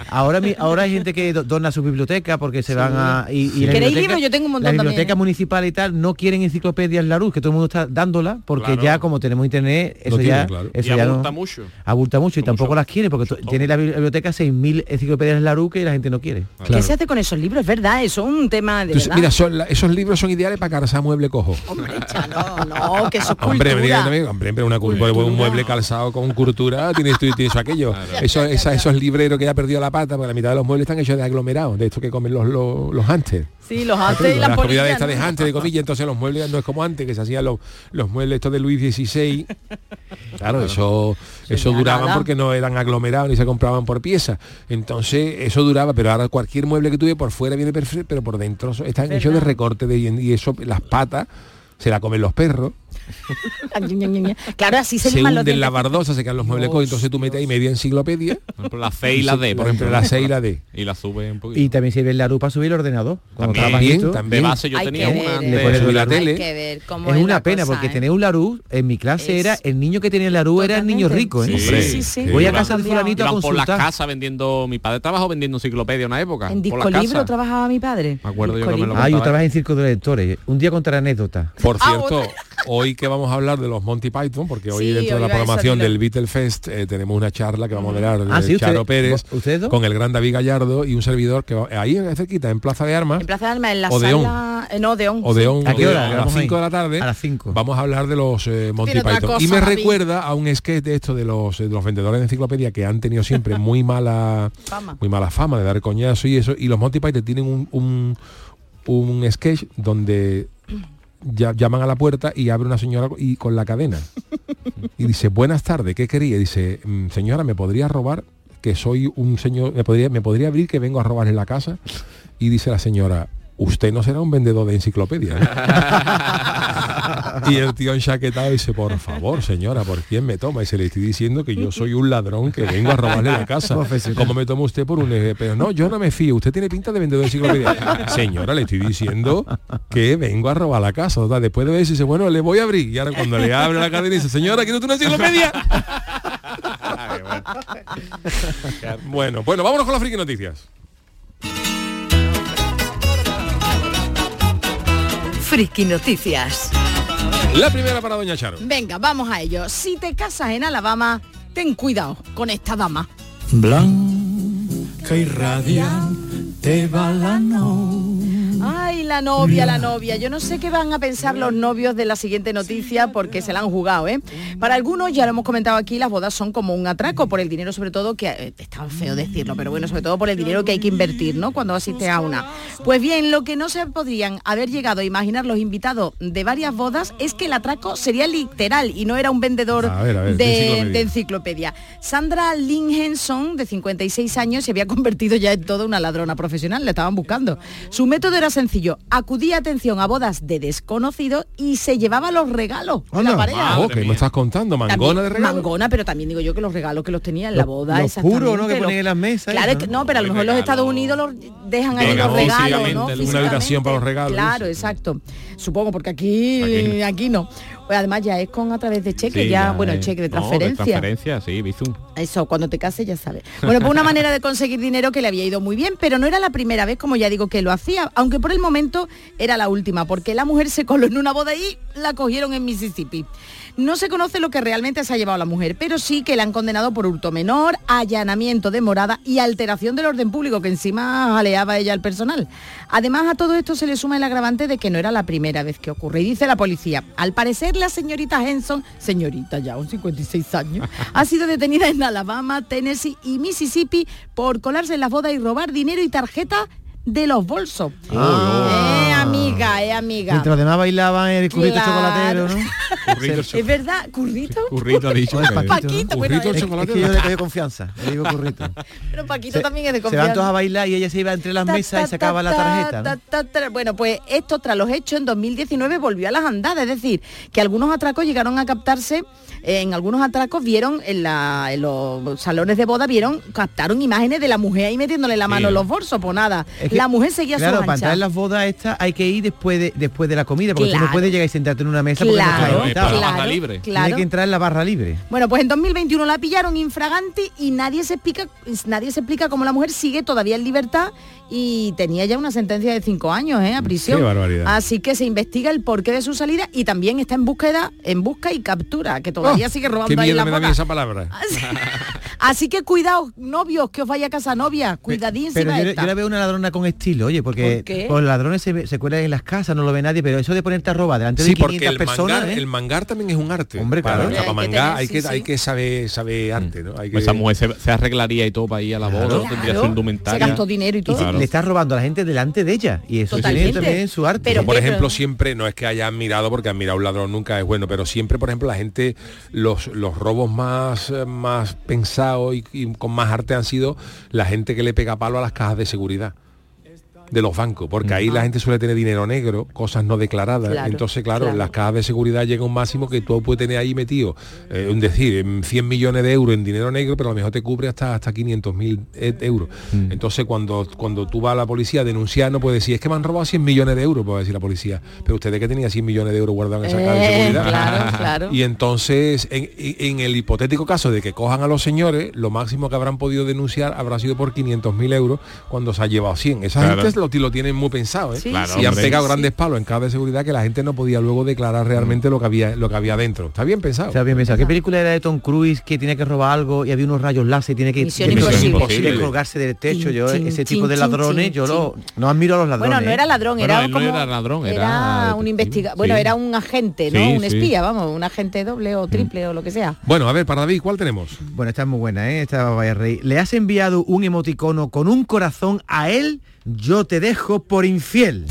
Ahora, mi- ahora hay gente que do- dona su biblioteca porque se van a... Y, y la ¿Queréis libros? Yo tengo un montón La biblioteca municipal y tal no quieren enciclopedias Larousse, que todo el mundo está dándola, porque Claro. ya como tenemos internet, eso ya... claro. Eso y ya abulta no, mucho abulta mucho y tampoco las quiere, porque tiene la bibli- biblioteca 6.000 enciclopedias Larousse que la gente no quiere. ¿Qué se hace con esos libros? Es verdad, eso es un tema de Entonces, verdad. mira, son la- esos libros son ideales para calzar mueble cojo. Hombre, Chano, no, que eso es Hombre, cultura. hombre, una cultura, un mueble calzado con cultura, tienes tienes aquello. Eso, esa- esos libreros que ya ha perdido la pata, porque la mitad de los muebles están hechos de aglomerado, de esto que comen los, los, los hunters. Sí, los antes y las comidas de de hunter, de comillas, entonces los muebles no es como antes, que se hacían los, los muebles estos de Luis XVI. Claro, eso, eso duraban porque no eran aglomerados ni se compraban por pieza. Entonces, eso duraba, pero ahora cualquier mueble que tuve por fuera viene perfecto, pero por dentro están hechos de recorte de y eso, las patas se la comen los perros, (laughs) Claro, así se, se hunden la bardosa, se quedan los muebles cojos, entonces tú metes ahí media enciclopedia, por ejemplo la C y la D por ejemplo la C y la D. y la sube un poquito Y también sirve el Larousse para subir el ordenador. Cuando También, también. de base yo Hay tenía que una ver, de- subir la tele. Hay que ver cómo Es es una la pena cosa, porque ¿eh? tener un Larousse en mi clase Es- era el niño que tenía el Larousse era el niño rico, ¿eh? Sí, sí, sí. Voy a casa de fulanito a iban por las consultar. casas vendiendo mi padre trabajó vendiendo enciclopedia una época En por disco las libro trabajaba mi padre. Me acuerdo yo que me lo. Ah, yo trabajé en Circo de Lectores. Un día contaré anécdota. Por Ah, cierto. Hoy que vamos a hablar de los Monty Python, porque hoy Sí, dentro de la programación del Beatle Fest eh, tenemos una charla que va a moderar Ah, eh, sí, Charo Pérez ¿ustedes dos? con el gran David Gallardo y un servidor que va- ahí cerquita, en Plaza de Armas, En Plaza de Armas, en la Odeón. sala... eh, no, Odeón. Odeón, ¿A qué hora? a las Vamos ahí. 5 de la tarde, A las 5. vamos a hablar de los eh, Monty Python. cosa, y me David. recuerda a un sketch de esto de los, de los vendedores de enciclopedia que han tenido siempre muy (laughs) mala Fama. muy mala fama de dar coñazo y eso. Y los Monty Python tienen un, un, un sketch donde llaman a la puerta y abre una señora y con la cadena. Y dice, buenas tardes, ¿qué quería? Dice, "Mm, señora, ¿me podría robar? Que soy un señor, ¿me podría, ¿me podría abrir que vengo a robarle la casa? Y dice la señora, usted no será un vendedor de enciclopedia. ¿eh?". (laughs) y el tío enchaquetado dice, por favor, señora, ¿por quién me toma? Y se le estoy diciendo que yo soy un ladrón que vengo a robarle la casa. ¿Cómo me toma usted por un eje? Pero no, yo no me fío, usted tiene pinta de vendedor de enciclopedia. Señora, le estoy diciendo que vengo a robar la casa. Total, Después de eso dice, bueno, le voy a abrir. Y ahora cuando le abre la cadena dice, señora, ¿quiere usted una enciclopedia? (laughs) bueno, bueno, vámonos con las friki noticias. Friki Noticias. La primera para Doña Charo. Venga, vamos a ello. Si te casas en Alabama, ten cuidado con esta dama. Blanca y radiante va la noche. Ay, la novia, la novia. Yo no sé qué van a pensar los novios de la siguiente noticia porque se la han jugado, ¿eh? Para algunos, ya lo hemos comentado aquí, las bodas son como un atraco por el dinero, sobre todo, que eh, está feo decirlo, pero bueno, sobre todo por el dinero que hay que invertir, ¿no? Cuando asiste a una. Pues bien, lo que no se podrían haber llegado a imaginar los invitados de varias bodas es que el atraco sería literal y no era un vendedor A ver, a ver, de de, enciclopedia. de enciclopedia. Sandra Lynn Henson, de 56 años, se había (laughs) convertido ya en toda una ladrona profesional, le estaban buscando. Su método era sencillo, acudía atención a bodas de desconocidos y se llevaba los regalos de la pareja. Oh, ¿qué me estás contando? ¿Mangona de También- regalo? Mangona, pero también digo yo que los regalos que los tenía en la boda, los puros, ¿no? Que ponen en las mesas, Claro, ¿no? que- no, pero a lo mejor los Estados Unidos los dejan ahí los regalos, ¿no? una habitación para los regalos. Claro, exacto. Supongo, porque aquí, aquí no. Pues además ya es con a través de cheque, Sí, ya, bueno, es- cheque de no, transferencia. transferencia, sí, Bizum. Eso, cuando te cases ya sabes. Bueno, pues una (laughs) manera de conseguir dinero que le había ido muy bien, pero no era la primera vez, como ya digo, que lo hacía, aunque por el momento era la última, porque la mujer se coló en una boda y la cogieron en Mississippi. No se conoce lo que realmente se ha llevado la mujer, pero sí que la han condenado por hurto menor, allanamiento de morada y alteración del orden público, que encima jaleaba ella al personal. Además, a todo esto se le suma el agravante de que no era la primera vez que ocurre. Y dice la policía, al parecer la señorita Henson, señorita ya, un 56 años, ha sido detenida en Alabama, Tennessee y Mississippi por colarse en las bodas y robar dinero y tarjetas de los bolsos. Eh, amiga, eh, amiga. Mientras demás bailaban el currito Claro. chocolatero, ¿no? Es verdad, currito. Currito ha dicho. Paquito, ¿no? Paquito, bueno, Es- es- es que yo le doy confianza, le digo currito. (laughs) Pero Paquito también es de Se van todos a confianza. bailar y ella se iba entre las Ta, mesas ta, y sacaba la ta, tarjeta. ta, ¿no? ta, ta. Bueno, pues esto tras los hechos en 2019 volvió a las andadas, es decir, que algunos atracos llegaron a captarse, eh, en algunos atracos vieron en, la- en los salones de boda, vieron, captaron imágenes de la mujer ahí metiéndole la mano en los bolsos, pues nada, Es que, la mujer seguía Claro, su para entrar en las bodas estas hay que ir después de después de la comida, porque tú Claro. no puedes llegar y sentarte en una mesa porque no Claro, está claro, invitado. claro, Tiene claro. que entrar en la barra libre. Bueno, pues en 2021 la pillaron infragante y nadie se explica, nadie se explica cómo la mujer sigue todavía en libertad y tenía ya una sentencia de cinco años ¿eh? a prisión. Qué barbaridad. Así que se investiga el porqué de su salida y también está en búsqueda, en busca y captura, que todavía Oh, sigue robando Qué ahí miedo la me da esa palabra. (laughs) Así que cuidado, novios, que os vaya a casa novia, cuidadín Pero yo, esta. yo la veo una ladrona con estilo, oye, porque los ladrones se, se cuelan en las casas, no lo ve nadie, pero eso de ponerte a robar delante Sí, de porque 500 el personas, mangar, ¿eh? el mangar también es un arte. Hombre, para, claro. o sea, para Hay que mangar tener- hay que, sí, hay sí. que saber, saber arte, ¿no? Hay que... Pues Esa mujer se, se arreglaría y todo para ir a la boda, Claro. tendría Claro. su indumentaria. Se gastó dinero y todo. Le estás robando a la gente delante de ella. Y eso tiene también su arte. Pero por ejemplo, siempre, no es que haya admirado, porque admirar a un ladrón nunca es bueno, pero siempre, por ejemplo, la gente, los, los robos más, eh, más pensados y, y con más arte han sido la gente que le pega palo a las cajas de seguridad de los bancos, porque ahí la gente suele tener dinero negro, cosas no declaradas. Claro, Entonces, claro, claro. las cajas de seguridad llega un máximo que tú puedes tener ahí metido, eh, un decir, en 100 millones de euros en dinero negro, pero a lo mejor te cubre hasta, hasta 500 mil euros. Entonces, cuando, cuando tú vas a la policía a denunciar, no puedes decir, es que me han robado 100 millones de euros, puede decir la policía. Pero usted de que tenía 100 millones de euros guardados en esa caja de Eh, seguridad. claro, (laughs) claro. Y entonces, en, en el hipotético caso de que cojan a los señores, lo máximo que habrán podido denunciar habrá sido por 500 mil euros cuando se ha llevado 100. Esa Claro. gente lo, lo tienen muy pensado, ¿eh? Sí, Claro, y han hombre. pegado Sí. grandes palos en cajas de seguridad que la gente no podía luego declarar realmente lo que había lo que había dentro. Está bien pensado. Está bien pensado. ¿Qué película era de Tom Cruise que tiene que robar algo y había unos rayos láser y tiene que, Misión Imposible. imposible colgarse del techo? Yo ese tipo de ladrones, yo lo no admiro a los ladrones. Bueno, no era ladrón, Bueno, era no como era ladrón, era un investigador, bueno, sí. era un agente, ¿no? Sí, un sí. espía, vamos, un agente doble o triple o lo que sea. Bueno, a ver, para David, ¿cuál tenemos? Bueno, esta es muy buena, ¿eh? Esta vaya a reír. Le has enviado un emoticono con un corazón a él, yo te dejo por infiel.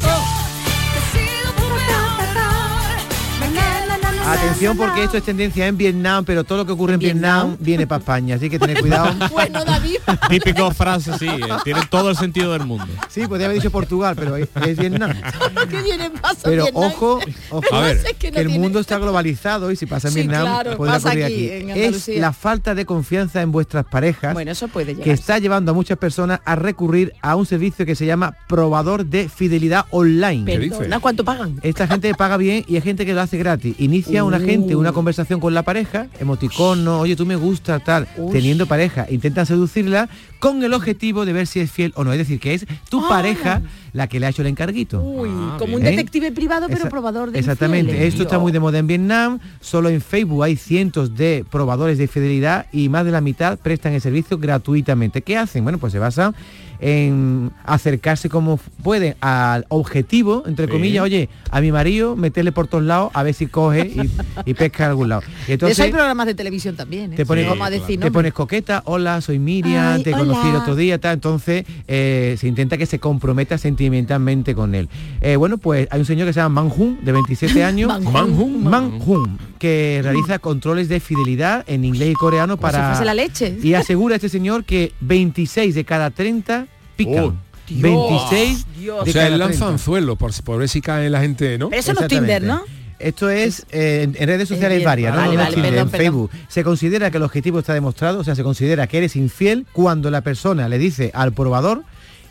Atención porque esto es tendencia en Vietnam, pero todo lo que ocurre en Vietnam, viene para España, así que tened cuidado. (laughs) Bueno, David. Típico frase, sí, eh, tiene todo el sentido del mundo. Sí, podría haber dicho Portugal, pero es, es Vietnam. (laughs) ¿Qué viene pasa Pero Vietnam? ojo, ojo A ver. Es que no que el tiene- mundo está globalizado y si pasa en Sí, Vietnam, claro, pasa ocurrir aquí, aquí. en Es la falta de confianza en vuestras parejas Bueno, eso puede llegar. que está llevando a muchas personas a recurrir a un servicio que se llama probador de fidelidad online. Perdona, ¿cuánto pagan? Esta gente paga bien y hay gente que lo hace gratis. Inicia una gente una conversación con la pareja, emoticono, oye, tú me gusta, tal, Uy. teniendo pareja, intentan seducirla con el objetivo de ver si es fiel o no. Es decir, que es tu Ah. pareja la que le ha hecho el encarguito. Uy, como un ¿Eh? detective privado, pero Esa- probador de Exactamente, infieles. esto está muy de moda en Vietnam, solo en Facebook hay cientos de probadores de fidelidad y más de la mitad prestan el servicio gratuitamente. ¿Qué hacen? Bueno, pues se basan en acercarse como pueden al objetivo, entre Sí. comillas, oye, a mi marido meterle por todos lados a ver si coge y, y pesca a algún lado. (laughs) Y de eso hay entonces programas de televisión también. ¿eh? te pones, Vamos a decir te nombres. pones coqueta, hola, soy Miriam, Ay, te conocí el otro día, tal, entonces eh, se intenta que se comprometa sentimentalmente con él. Eh, bueno, pues hay un señor que se llama Manjun, de 27 (laughs) años, Manjun. Manjun, que realiza controles de fidelidad en inglés y coreano Como para... la leche. Y asegura este señor que 26 de cada 30 pican. Oh, 26 Dios. de O sea, él lanza 30. anzuelos por, por ver si cae la gente, ¿no? Pero eso no es Tinder, ¿no? Esto es eh, en, redes sociales varias, ¿no? Vale, No es vale, Tinder, perdón, en perdón. Facebook. Se considera que el objetivo está demostrado, o sea, se considera que eres infiel cuando la persona le dice al probador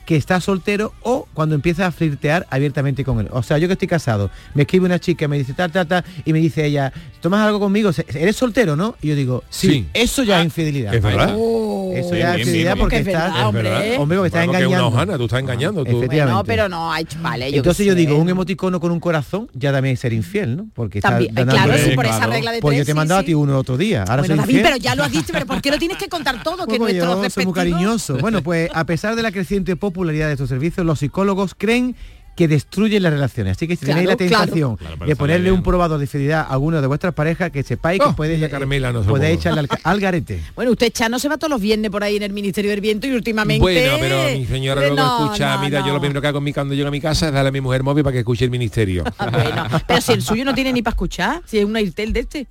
que está soltero o cuando empieza a flirtear abiertamente con él. O sea, yo que estoy casado, me escribe una chica, me dice ta, ta, ta, y me dice ella, ¿tomas algo conmigo? ¿Eres soltero, no? Y yo digo, sí, Sí. eso ya es infidelidad. Es verdad. Eso Bien, ya bien, es infidelidad bien, porque bien. Es estás... verdad, hombre. Hombre, porque estás una engañando. hojana, tú estás engañando. Tú. Efectivamente. No, pero no, hay, vale, yo Entonces yo sé. digo, un emoticono con un corazón ya también es ser infiel, ¿no? Porque está También, dando- claro, sí, por esa regla de Pues yo tres, te he mandado sí. a ti uno el otro día. Ahora Bueno, soy David, infiel. pero ya lo has dicho, pero ¿por qué lo tienes que contar todo? (laughs) Que Pues nuestros muy cariñoso. Bueno, pues a pesar de la creciente popularidad de estos servicios, los psicólogos creen que destruyen las relaciones. Así que si tenéis la claro. tentación Claro, de ponerle un probador de fidelidad a alguno de vuestras parejas, que sepáis que Oh, podéis, doña Carmela, no podéis echarle al, garete. (laughs) Bueno, usted Chano se va todos los viernes por ahí en el Ministerio del Viento y últimamente... Bueno, pero mi señora luego No, escucha, no, mira, yo lo primero que hago cuando llego a mi casa es darle a mi mujer móvil para que escuche el ministerio. (laughs) Bueno, pero si el suyo no tiene ni para escuchar, si es una Irtel de este.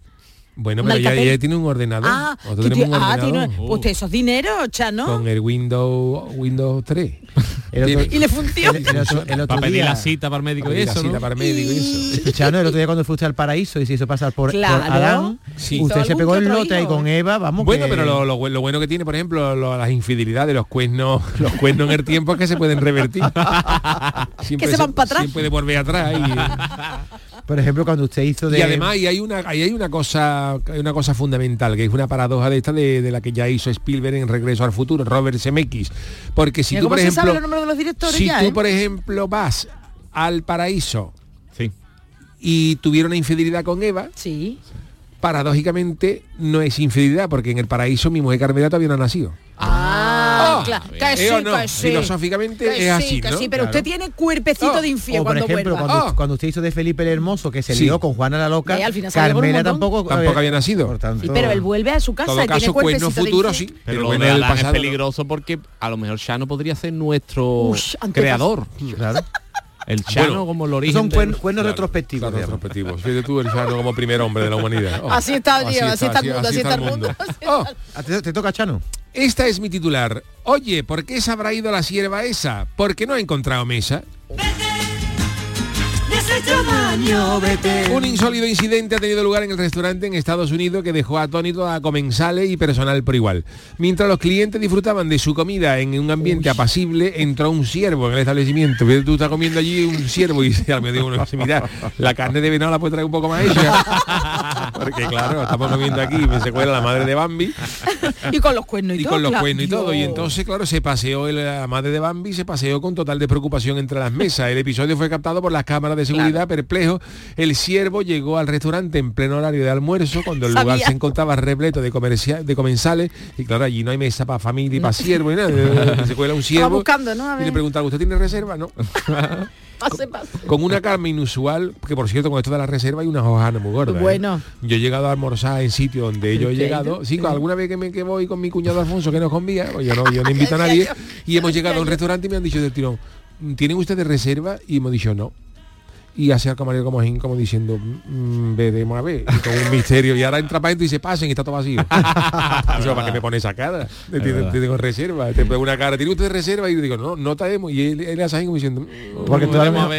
Bueno, pero ella, ella tiene un ordenador. Ah, Nosotros tenemos un ah, ordenador tiene- pues usted eso es dinero, Chano. con el Windows Windows 3. (laughs) El otro- Y le funciona. El otro, el otro Para pedir día, la cita para el médico y Pedir la eso, cita ¿no? para el médico y eso. Escuchando el otro día cuando fuiste al paraíso y se hizo pasar por, por Claro. Adán, Sí. usted se pegó el otro lote ahí con Eva, vamos Bueno, que- pero lo, lo bu- lo bueno que tiene, por ejemplo, lo- las infidelidades, los cuernos, (laughs) los cuernos en el tiempo es que se pueden revertir. Siempre (laughs) Que se van para atrás. Siempre de volver atrás. Por ejemplo, cuando usted hizo de y además y hay una ahí hay una cosa hay una cosa fundamental que es una paradoja de esta de, de la que ya hizo Spielberg en Regreso al Futuro, Robert Zemeckis, porque si Mira tú cómo por se sabe ejemplo los nombres de los directores si ya, tú ¿eh? por ejemplo vas al paraíso Sí. y tuviera una infidelidad con Eva, Sí. paradójicamente no es infidelidad porque en el paraíso mi mujer Carmela todavía no ha nacido. Claro. ¿eh Que sí, o no? que sí. Filosóficamente Que es sí, así, que ¿no? sí, pero Claro. usted tiene cuerpecito Oh, de infiel O por cuando ejemplo, vuelva. cuando, Ah. cuando usted hizo de Felipe el Hermoso, que se Sí. lió con Juana la Loca, al final Carmela tampoco, Tampoco había nacido. Por tanto, Sí, pero él vuelve a su casa todo y tiene caso cuerpecito cuerno de futuro infiel. sí, Pero el lo de Adán es ¿no? peligroso porque a lo mejor Chano podría ser nuestro creador. Claro. El Chano Bueno, como el origen. Son cuernos, Claro, retrospectivos. claro, retrospectivos. Fíjate tú, el Chano como primer hombre de la humanidad. Oh. (laughs) Así está, tío, así está el mundo, así está el mundo. (laughs) Oh, Ah, ¿Te, te toca, Chano? esta es mi titular. Oye, ¿por qué se habrá ido la sierva esa? Porque no ha encontrado mesa. Un insólido incidente ha tenido lugar en el restaurante en Estados Unidos que dejó atónito a comensales y personal por igual. Mientras los clientes disfrutaban de su comida en un ambiente apacible, entró un ciervo en el establecimiento. Tú estás comiendo allí un ciervo y al me digo mira, la carne de venado la puede traer un poco más hecha. (laughs) Porque claro, estamos comiendo aquí, me se cuela la madre de Bambi Y con los cuernos y, y todo. con los claro. cuernos y todo. Y entonces, claro, se paseó la madre de Bambi, se paseó con total despreocupación entre las mesas. El episodio fue captado por las cámaras de seguridad perplejo. El siervo llegó al restaurante en pleno horario de almuerzo, cuando el lugar se encontraba repleto de, de comensales. Y claro, allí no hay mesa para familia y para siervo y nada. Se cuela un siervo. buscando, ¿no? Y le preguntaba, ¿usted tiene reserva? No. (laughs) Pase, pase. Con una calma inusual, que por cierto, con esto de la reserva hay unas hojanas muy gordas. ¿eh? Bueno. Yo he llegado a almorzar en sitios donde yo he llegado. Sí. alguna vez que me que voy con mi cuñado Alfonso, que nos convía, pues yo no, yo no invito a (laughs) nadie. Y hemos llegado a un restaurante y me han dicho del tirón, ¿tienen ustedes reserva? Y hemos dicho no. Y hace al camarero como, como diciendo, "Mm, veremos a ver, y con un misterio. Y ahora entra para adentro y se pasen y está todo vacío. (laughs) Eso, ¿Para qué me pone esa cara? Te, te- tengo reserva, te pongo una cara, ¿tiene usted reserva? Y yo digo, no, no traemos. Y él, él hace así como diciendo, "Mm, Porque todavía no- nos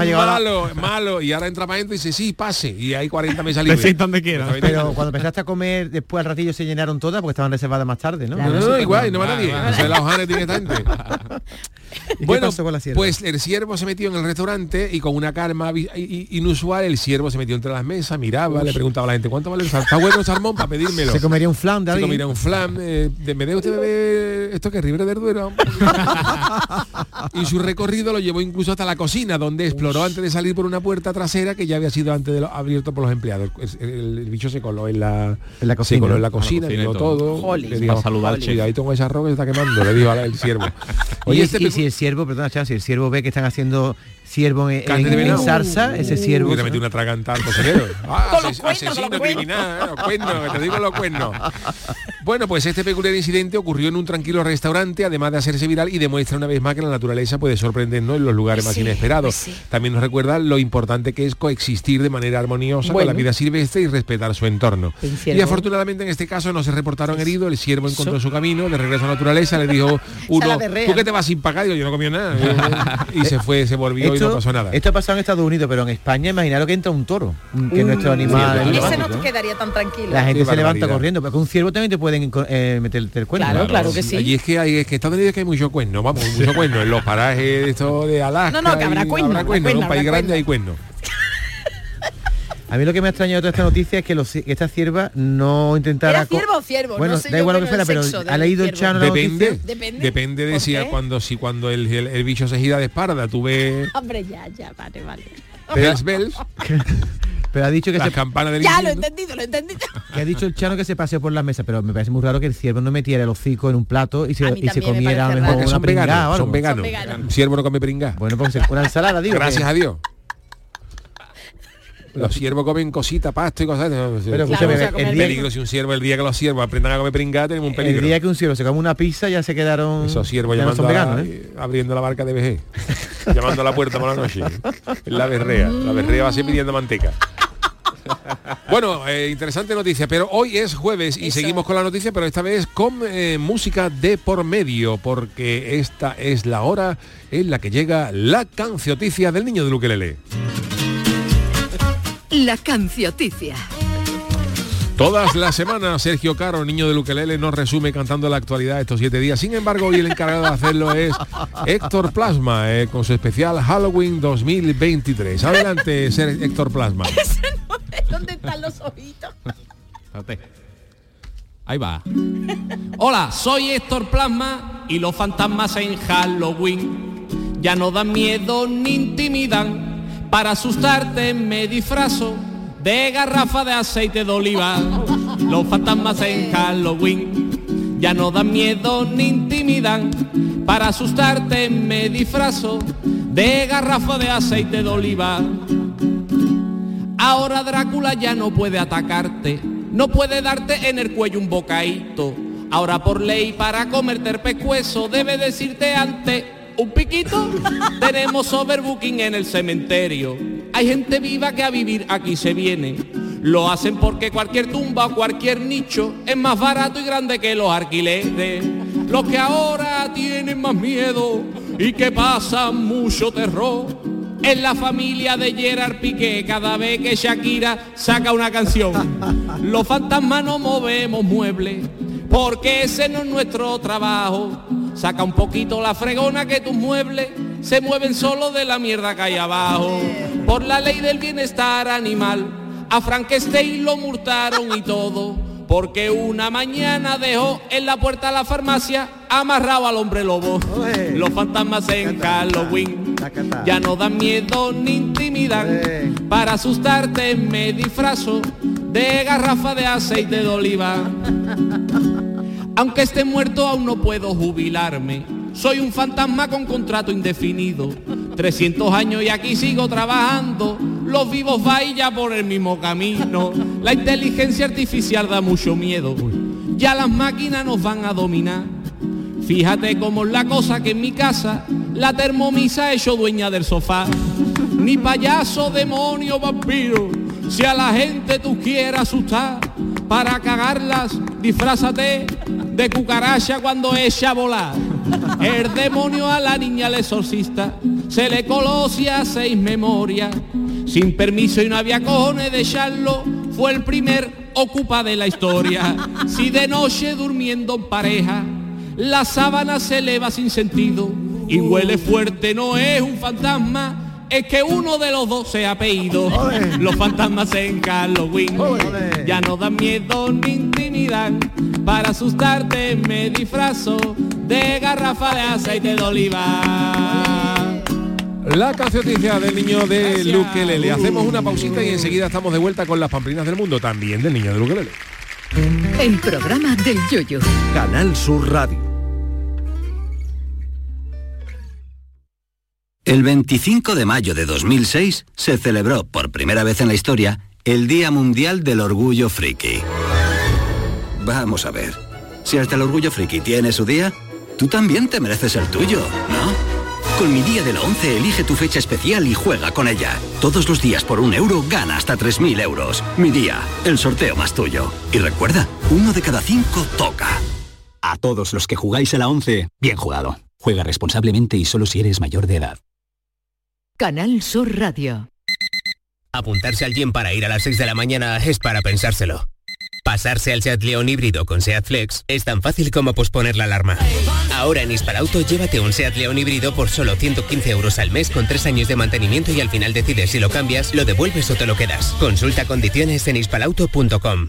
ha llegado la- Malo, malo. Y ahora entra para adentro y dice, sí, pase. Y hay 40 mesas libres. donde quiera. Pero cuando empezaste a comer, después al ratillo se llenaron todas porque estaban reservadas más tarde, ¿no? No, no, no, igual, no va nadie. No sé la hojana tiene gente. (laughs) ¿Y qué Bueno, pasó con la sierva? pues el siervo se metió en el restaurante y con una calma inusual el siervo se metió entre las mesas, miraba, le preguntaba a la gente, ¿cuánto vale el salmón? ¿Está bueno el salmón para pedírmelo? Se comería un flan, Se David. comería un flan. eh, de- ¿Me debe usted beber esto que es Ribera del Duero? (laughs) y su recorrido lo llevó incluso hasta la cocina, donde exploró antes de salir por una puerta trasera que ya había sido antes de lo, abierto por los empleados. El, el- el bicho se coló en la, En la se cocina. coló en la la cocina, y vio todo. todo. Jolín. Le dijo, saludar ahí tengo ese arroz que está quemando, le dijo al siervo. (laughs) Oye, y este y si el siervo, perdona, Chava, si el siervo ve que están haciendo ciervo en, en- de ese ciervo... Uy, te metí una al cocinero. (laughs) Ah, ases- asesino criminal, eh, los cuernos, que te digo los cuernos. (laughs) Bueno, pues este peculiar incidente ocurrió en un tranquilo restaurante, además de hacerse viral y demuestra una vez más que la naturaleza puede sorprendernos en los lugares más Sí, inesperados. pues sí. También nos recuerda lo importante que es coexistir de manera armoniosa con la vida silvestre y respetar su entorno. Y afortunadamente en este caso no se reportaron heridos, el siervo encontró su camino de regreso a la naturaleza, le dijo (laughs) uno, tú que te vas sin pagar, Digo, yo no comió nada. y se fue, se volvió y no pasó nada. Esto ha pasado en Estados Unidos, pero en España imaginaros que entra un toro, que es nuestro animal. Ese emblemático, no ¿no? quedaría tan tranquilo. La gente Qué se levanta corriendo, pero con un ciervo también te pueden eh, meterte el cuerno. Claro, claro que sí. Allí es que hay, es que Estados Unidos que hay mucho cuerno, vamos, mucho cuerno. En los parajes esto de Alaska. No, no, que habrá y- cuerno, habrá cuerno, en un país grande hay cuerno. A mí lo que me ha extrañado de toda esta noticia es que, los, que esta cierva no intentara... ¿Era ciervo o ciervo? Bueno, No sé da igual lo que pero fuera, pero ha leído el chano Depende, noticia. Depende. depende de ¿Por si cuando si cuando el, el- el bicho se gira de espalda, tú ves (laughs) Hombre, ya, ya, vale, vale. bells, bells, (laughs) Pero ha dicho que, las se, campanas del Ya, lo he entendido, lo he entendido. (laughs) que ha dicho el chano que se paseó por la mesa, pero me parece muy raro que el ciervo no metiera el hocico en un plato y se, y se comiera a lo parece mejor una son pringada o veganos, algo. son veganos. ciervo no come pringá. Bueno, pues una ensalada, digo. Gracias que- a Dios. Los ciervos comen cositas, pasto y cosas. Pero Claro, escúchame, o sea, el peligro si un ciervo, el día que los ciervos aprendan a comer pringá, tenemos un peligro. El día que un ciervo se come una pizza ya se quedaron... Esos siervos ya no llamando a la- veganos, ¿eh? abriendo la barca de VG, (laughs) llamando a la puerta por la noche. La berrea. La berrea va a ser pidiendo manteca. Bueno, eh, interesante noticia, pero hoy es jueves y Eso. seguimos con la noticia, pero esta vez con eh, música de por medio, porque esta es la hora en la que llega la cancioticia del niño de Luquelele. La cancioticia. Todas las semanas Sergio Caro, niño de Luquelele, nos resume cantando la actualidad estos siete días. Sin embargo, hoy el encargado de hacerlo es Héctor Plasma, eh, con su especial Halloween 2023. Adelante, ser Héctor Plasma. (laughs) ¿Dónde están los ojitos? Espérate. Ahí va. Hola, soy Héctor Plasma y los fantasmas en Halloween ya no dan miedo ni intimidan. Para asustarte me disfrazo de garrafa de aceite de oliva. Los fantasmas en Halloween ya no dan miedo ni intimidan. Para asustarte me disfrazo de garrafa de aceite de oliva. Ahora Drácula ya no puede atacarte, no puede darte en el cuello un bocaíto. Ahora por ley para comerte el pescuezo debe decirte antes un piquito. Tenemos overbooking en el cementerio. Hay gente viva que a vivir aquí se viene. Lo hacen porque cualquier tumba o cualquier nicho es más barato y grande que los alquileres. Los que ahora tienen más miedo y que pasan mucho terror en la familia de Gerard Piqué cada vez que Shakira saca una canción. Los fantasmas no movemos muebles porque ese no es nuestro trabajo. Saca un poquito la fregona que tus muebles se mueven solo de la mierda que hay abajo. Por la ley del bienestar animal, a Frankenstein lo multaron y todo. Porque una mañana dejó en la puerta de la farmacia amarrado al hombre lobo. Los fantasmas en Halloween ya no dan miedo ni intimidan. Para asustarte me disfrazo de garrafa de aceite de oliva. (laughs) Aunque esté muerto aún no puedo jubilarme. Soy un fantasma con contrato indefinido. 300 años y aquí sigo trabajando. Los vivos van ya por el mismo camino. La inteligencia artificial da mucho miedo. Ya las máquinas nos van a dominar. Fíjate cómo es la cosa que en mi casa la termomisa ha hecho dueña del sofá. Ni payaso, demonio, vampiro, si a la gente tú quieras asustar, para cagarlas, disfrázate de cucaracha cuando echa a volar. El demonio a la niña el exorcista se le colosia seis memorias. Sin permiso y no había cojones de echarlo, fue el primer ocupa de la historia. Si de noche durmiendo en pareja, la sábana se eleva sin sentido y huele fuerte, no es un fantasma, es que uno de los dos se ha apellido. Los fantasmas en Halloween ya no dan miedo ni intimidad. Para asustarte me disfrazo de garrafa de aceite de oliva. La cancioticia del niño de Luque Le Hacemos una pausita y enseguida estamos de vuelta con las pamplinas del mundo, también del niño de Luque El programa del yoyo. Canal Sur Radio. El 25 de mayo de 2006 se celebró por primera vez en la historia el Día Mundial del Orgullo Friki. Vamos a ver, si hasta el Orgullo Friki tiene su día, tú también te mereces el tuyo, ¿no? Con mi día de la 11 elige tu fecha especial y juega con ella. Todos los días por un euro gana hasta 3.000 euros. Mi día, el sorteo más tuyo. Y recuerda, uno de cada cinco toca. A todos los que jugáis a la 11, bien jugado. Juega responsablemente y solo si eres mayor de edad. Canal Sur Radio. Apuntarse al gym para ir a las 6 de la mañana es para pensárselo. Pasarse al Seat León híbrido con Seat Flex es tan fácil como posponer la alarma. Ahora en Hispalauto llévate un Seat León híbrido por solo 115 euros al mes con 3 años de mantenimiento y al final decides si lo cambias, lo devuelves o te lo quedas. Consulta condiciones en hispalauto.com.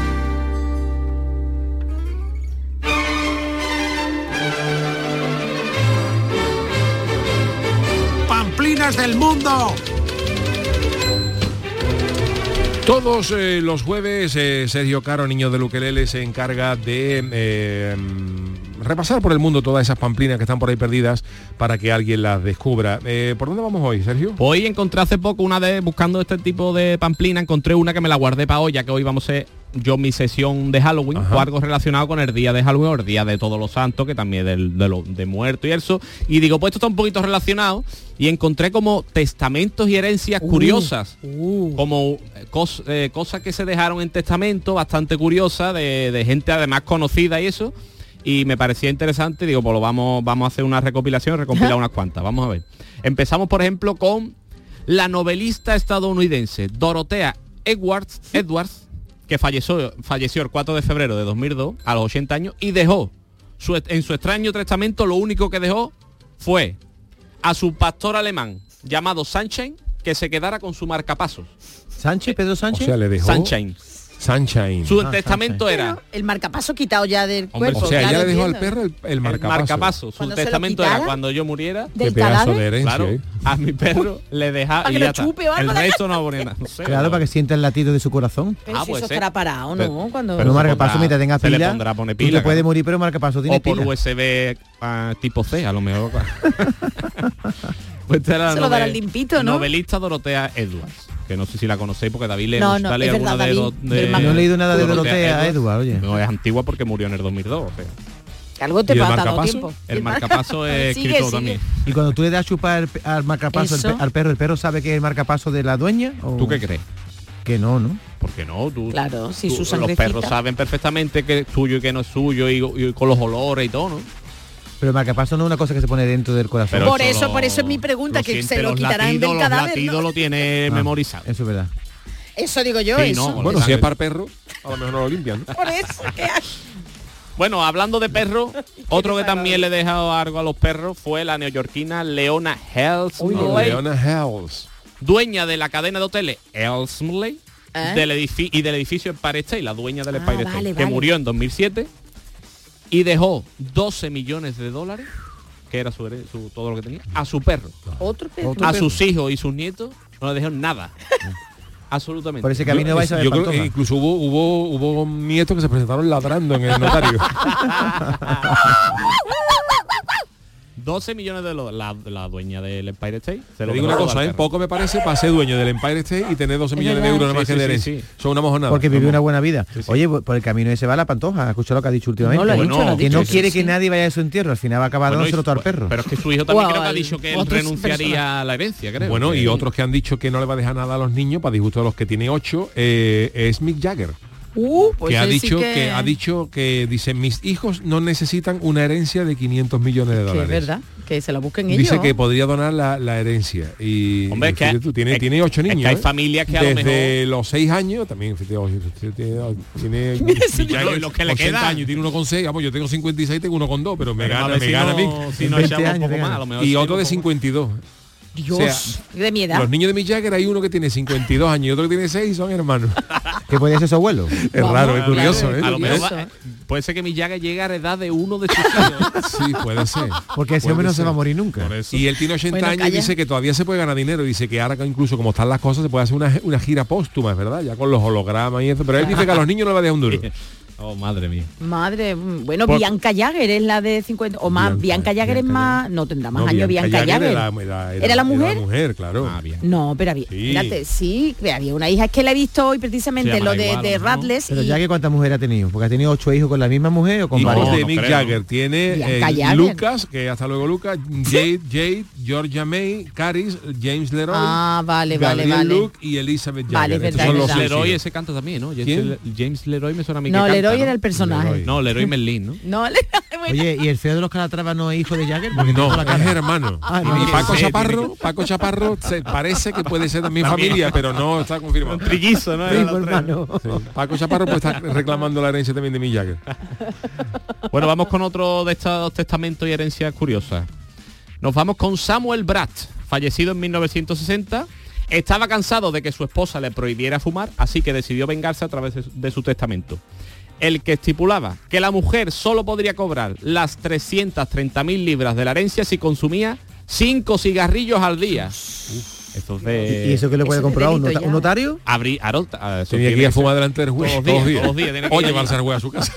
¡Pamplinas del mundo! Todos eh, los jueves eh, Sergio Caro, niño de Luquelele, se encarga de eh, mm, repasar por el mundo todas esas pamplinas que están por ahí perdidas para que alguien las descubra. Eh, ¿Por dónde vamos hoy, Sergio? Hoy encontré hace poco una de, buscando este tipo de pamplina, encontré una que me la guardé para hoy, ya que hoy vamos a yo mi sesión de Halloween o algo relacionado con el día de Halloween o el día de todos los santos, que también del, de, lo, de muerto y eso. Y digo, pues esto está un poquito relacionado y encontré como testamentos y herencias Uh, curiosas, como eh, cos- eh, cosas que se dejaron en testamento, bastante curiosas, de, de gente además conocida y eso. Y me parecía interesante, digo, pues lo vamos, vamos a hacer una recopilación, recompilar unas cuantas. Vamos a ver. Empezamos, por ejemplo, con la novelista estadounidense Dorothea Edwards, Edwards que falleció, falleció el 4 de febrero de 2002 a los 80 años y dejó su- en su extraño testamento lo único que dejó fue a su pastor alemán llamado Sunshine que se quedara con su marcapasos. ¿Sánchez? ¿Pedro Sánchez? O sea, le dejó Sunshine. Sunshine. Su Ah, testamento era El marcapaso quitado ya del Hombre, cuerpo. o sea, ya le dejó al perro el, el el marcapaso. marcapaso. Su testamento era cuando yo muriera. Qué del pedazo cadáver. de herencia, Claro, ¿eh? a mi perro le deja Para y que lo chupe o algo El resto no ponía nada. No sé, Claro, no- para que sienta el latido de su corazón. Pero Ah, si puede eso estará parado, Pero- ¿no? Cuando... Pero marcapaso, mientras tenga se le pila, pondrá, pone pila, te puede morir, pero marcapaso tiene o por pila. USB ah, tipo C, a lo mejor. (laughs) (laughs) pues Se lo dará limpito, ¿no? Novelista Dorotea Edwards, que no sé si la conocéis porque David no, no, le alguna verdad, de, David, de, de, No he leído nada de Dorotea, Edward, oye. No es antigua porque murió en el 2002. O sea. Algo te pasa. El marcapaso es (laughs) escrito también. Y cuando tú le das chupar al marcapaso al, perro, ¿el perro sabe que es el marcapaso de la dueña? O? ¿Tú qué crees? Que no, ¿no? Porque no, tú. Claro, si tú, Los perros saben perfectamente que es suyo y que no es suyo y, y con los olores y todo, ¿no? Pero el marcapaso no es una cosa que se pone dentro del corazón. Por eso, por eso es mi pregunta, que se lo quitarán latidos, del cadáver. El ¿no? lo tiene ah, memorizado. Eso es verdad. Eso digo yo, sí, eso. No, bueno, si es para perro, a lo mejor no lo limpian. Por eso, ¿qué? Bueno, hablando de perros, (laughs) otro que también le he dejado algo a los perros fue la neoyorquina Leona Helsmley. Leona Hells. Dueña de la cadena de hoteles Helsmley ¿Eh? del y del edificio Empire State, la dueña del ah, Empire State, que murió en 2007 y dejó 12 millones de dólares, que era su, su todo lo que tenía, a su perro. ¿Otro perro? A sus hijos y sus nietos no le dejaron nada. (laughs) Absolutamente. Por ese camino yo, vais a ver yo creo que incluso hubo, hubo, hubo nietos que se presentaron ladrando en el notario. (laughs) 12 millones de dólares. La, dueña del Empire State. Se digo una cosa, en ¿eh? poco me parece para ser dueño del Empire State y tener 12 millones de euros en sí, margen sí, de Son una mojonada. Porque vivió una buena vida. Oye, pues, por el camino ese va la pantoja. Escucha lo que ha dicho últimamente. No, que no quiere que nadie vaya a su entierro. Al final va a acabar bueno, dándoselo al perro. Pero es que su hijo también creo que ha dicho que él renunciaría a la herencia, creo. Bueno, y otros que han dicho que no le va a dejar nada a los niños, para disgusto de los que tiene 8, eh, es Mick Jagger. Uh, que pues ha dicho que... ha dicho que dice mis hijos no necesitan una herencia de 500 millones de dólares. Verdad, que se la busquen dice. Dice que podría donar la, la herencia y Hombre, que, tiene, tiene ocho niños. Hay familias que a lo Desde mejor... los seis años también tiene, tiene los (laughs) que le quedan años, tiene uno con seis, ah, pues yo tengo 56, tengo uno con dos, pero me gana, me gana a mí. Si no, años, poco más, a lo mejor y otro de 52. Dios, de mi edad. Los niños de Mick Jagger hay uno que tiene 52 años y otro que tiene 6 son hermanos. ¿Qué puede ser su abuelo? Es raro, es curioso. ¿eh? ¿eh? ¿eh? Puede ser que mi Jagger llegue a la edad de uno de sus hijos. (laughs) sí, puede ser. Porque ese hombre no se va a morir nunca. Y él tiene 80 años y dice que todavía se puede ganar dinero. Dice que ahora incluso como están las cosas se puede hacer una, una gira póstuma, ¿verdad? Ya con los hologramas y eso. Pero él dice que a los niños no le va a dejar un duro. (laughs) Oh, madre mía. Madre, mm, bueno, Bianca Jagger es la de 50 o más Bianca, Bianca Jagger es más, no tendrá más años Bianca, Jagger. Era, la mujer? mujer, claro. Ah, no, pero había, sí. Había una hija, es que la he visto hoy precisamente lo de. Rattles. Pero y... Jagger cuántas mujeres ha tenido? Porque ha tenido ocho hijos con la misma mujer o con varios. No, de Mick Jagger tiene. Eh, Lucas, que hasta luego Lucas, Jade, Jade, Georgia May, Caris, James Leroy. Ah, vale, vale, vale. Luke y Elizabeth Jagger. Vale, verdad, son los Leroy ese canta también, ¿no? James, Leroy me suena a mí. No, Leroy Leroy ¿no? el personaje. Leroy. No, Leroy Merlin, ¿no? no (laughs) le... Oye, ¿y el feo de los Calatrava no es hijo de Jagger? No, es hermano. Ah, y Paco Chaparro, Paco Chaparro se parece que puede ser también familia, pero no está confirmado. Un trillizo, ¿no? Paco Chaparro pues está reclamando la herencia también de mi Jagger. (laughs) Bueno, vamos con otro de estos testamentos y herencias curiosas. Nos vamos con Samuel Bratt, fallecido en 1960. Estaba cansado de que su esposa le prohibiera fumar, así que decidió vengarse a través de su testamento el que estipulaba que la mujer solo podría cobrar las 330.000 libras de la herencia si consumía 5 cigarrillos al día. Entonces, ¿Y eso qué le puede comprar un, un, notario? Abrir, a, ah, tenía que ir a fumar delante del juez todos, días. O llevarse al juez a su casa.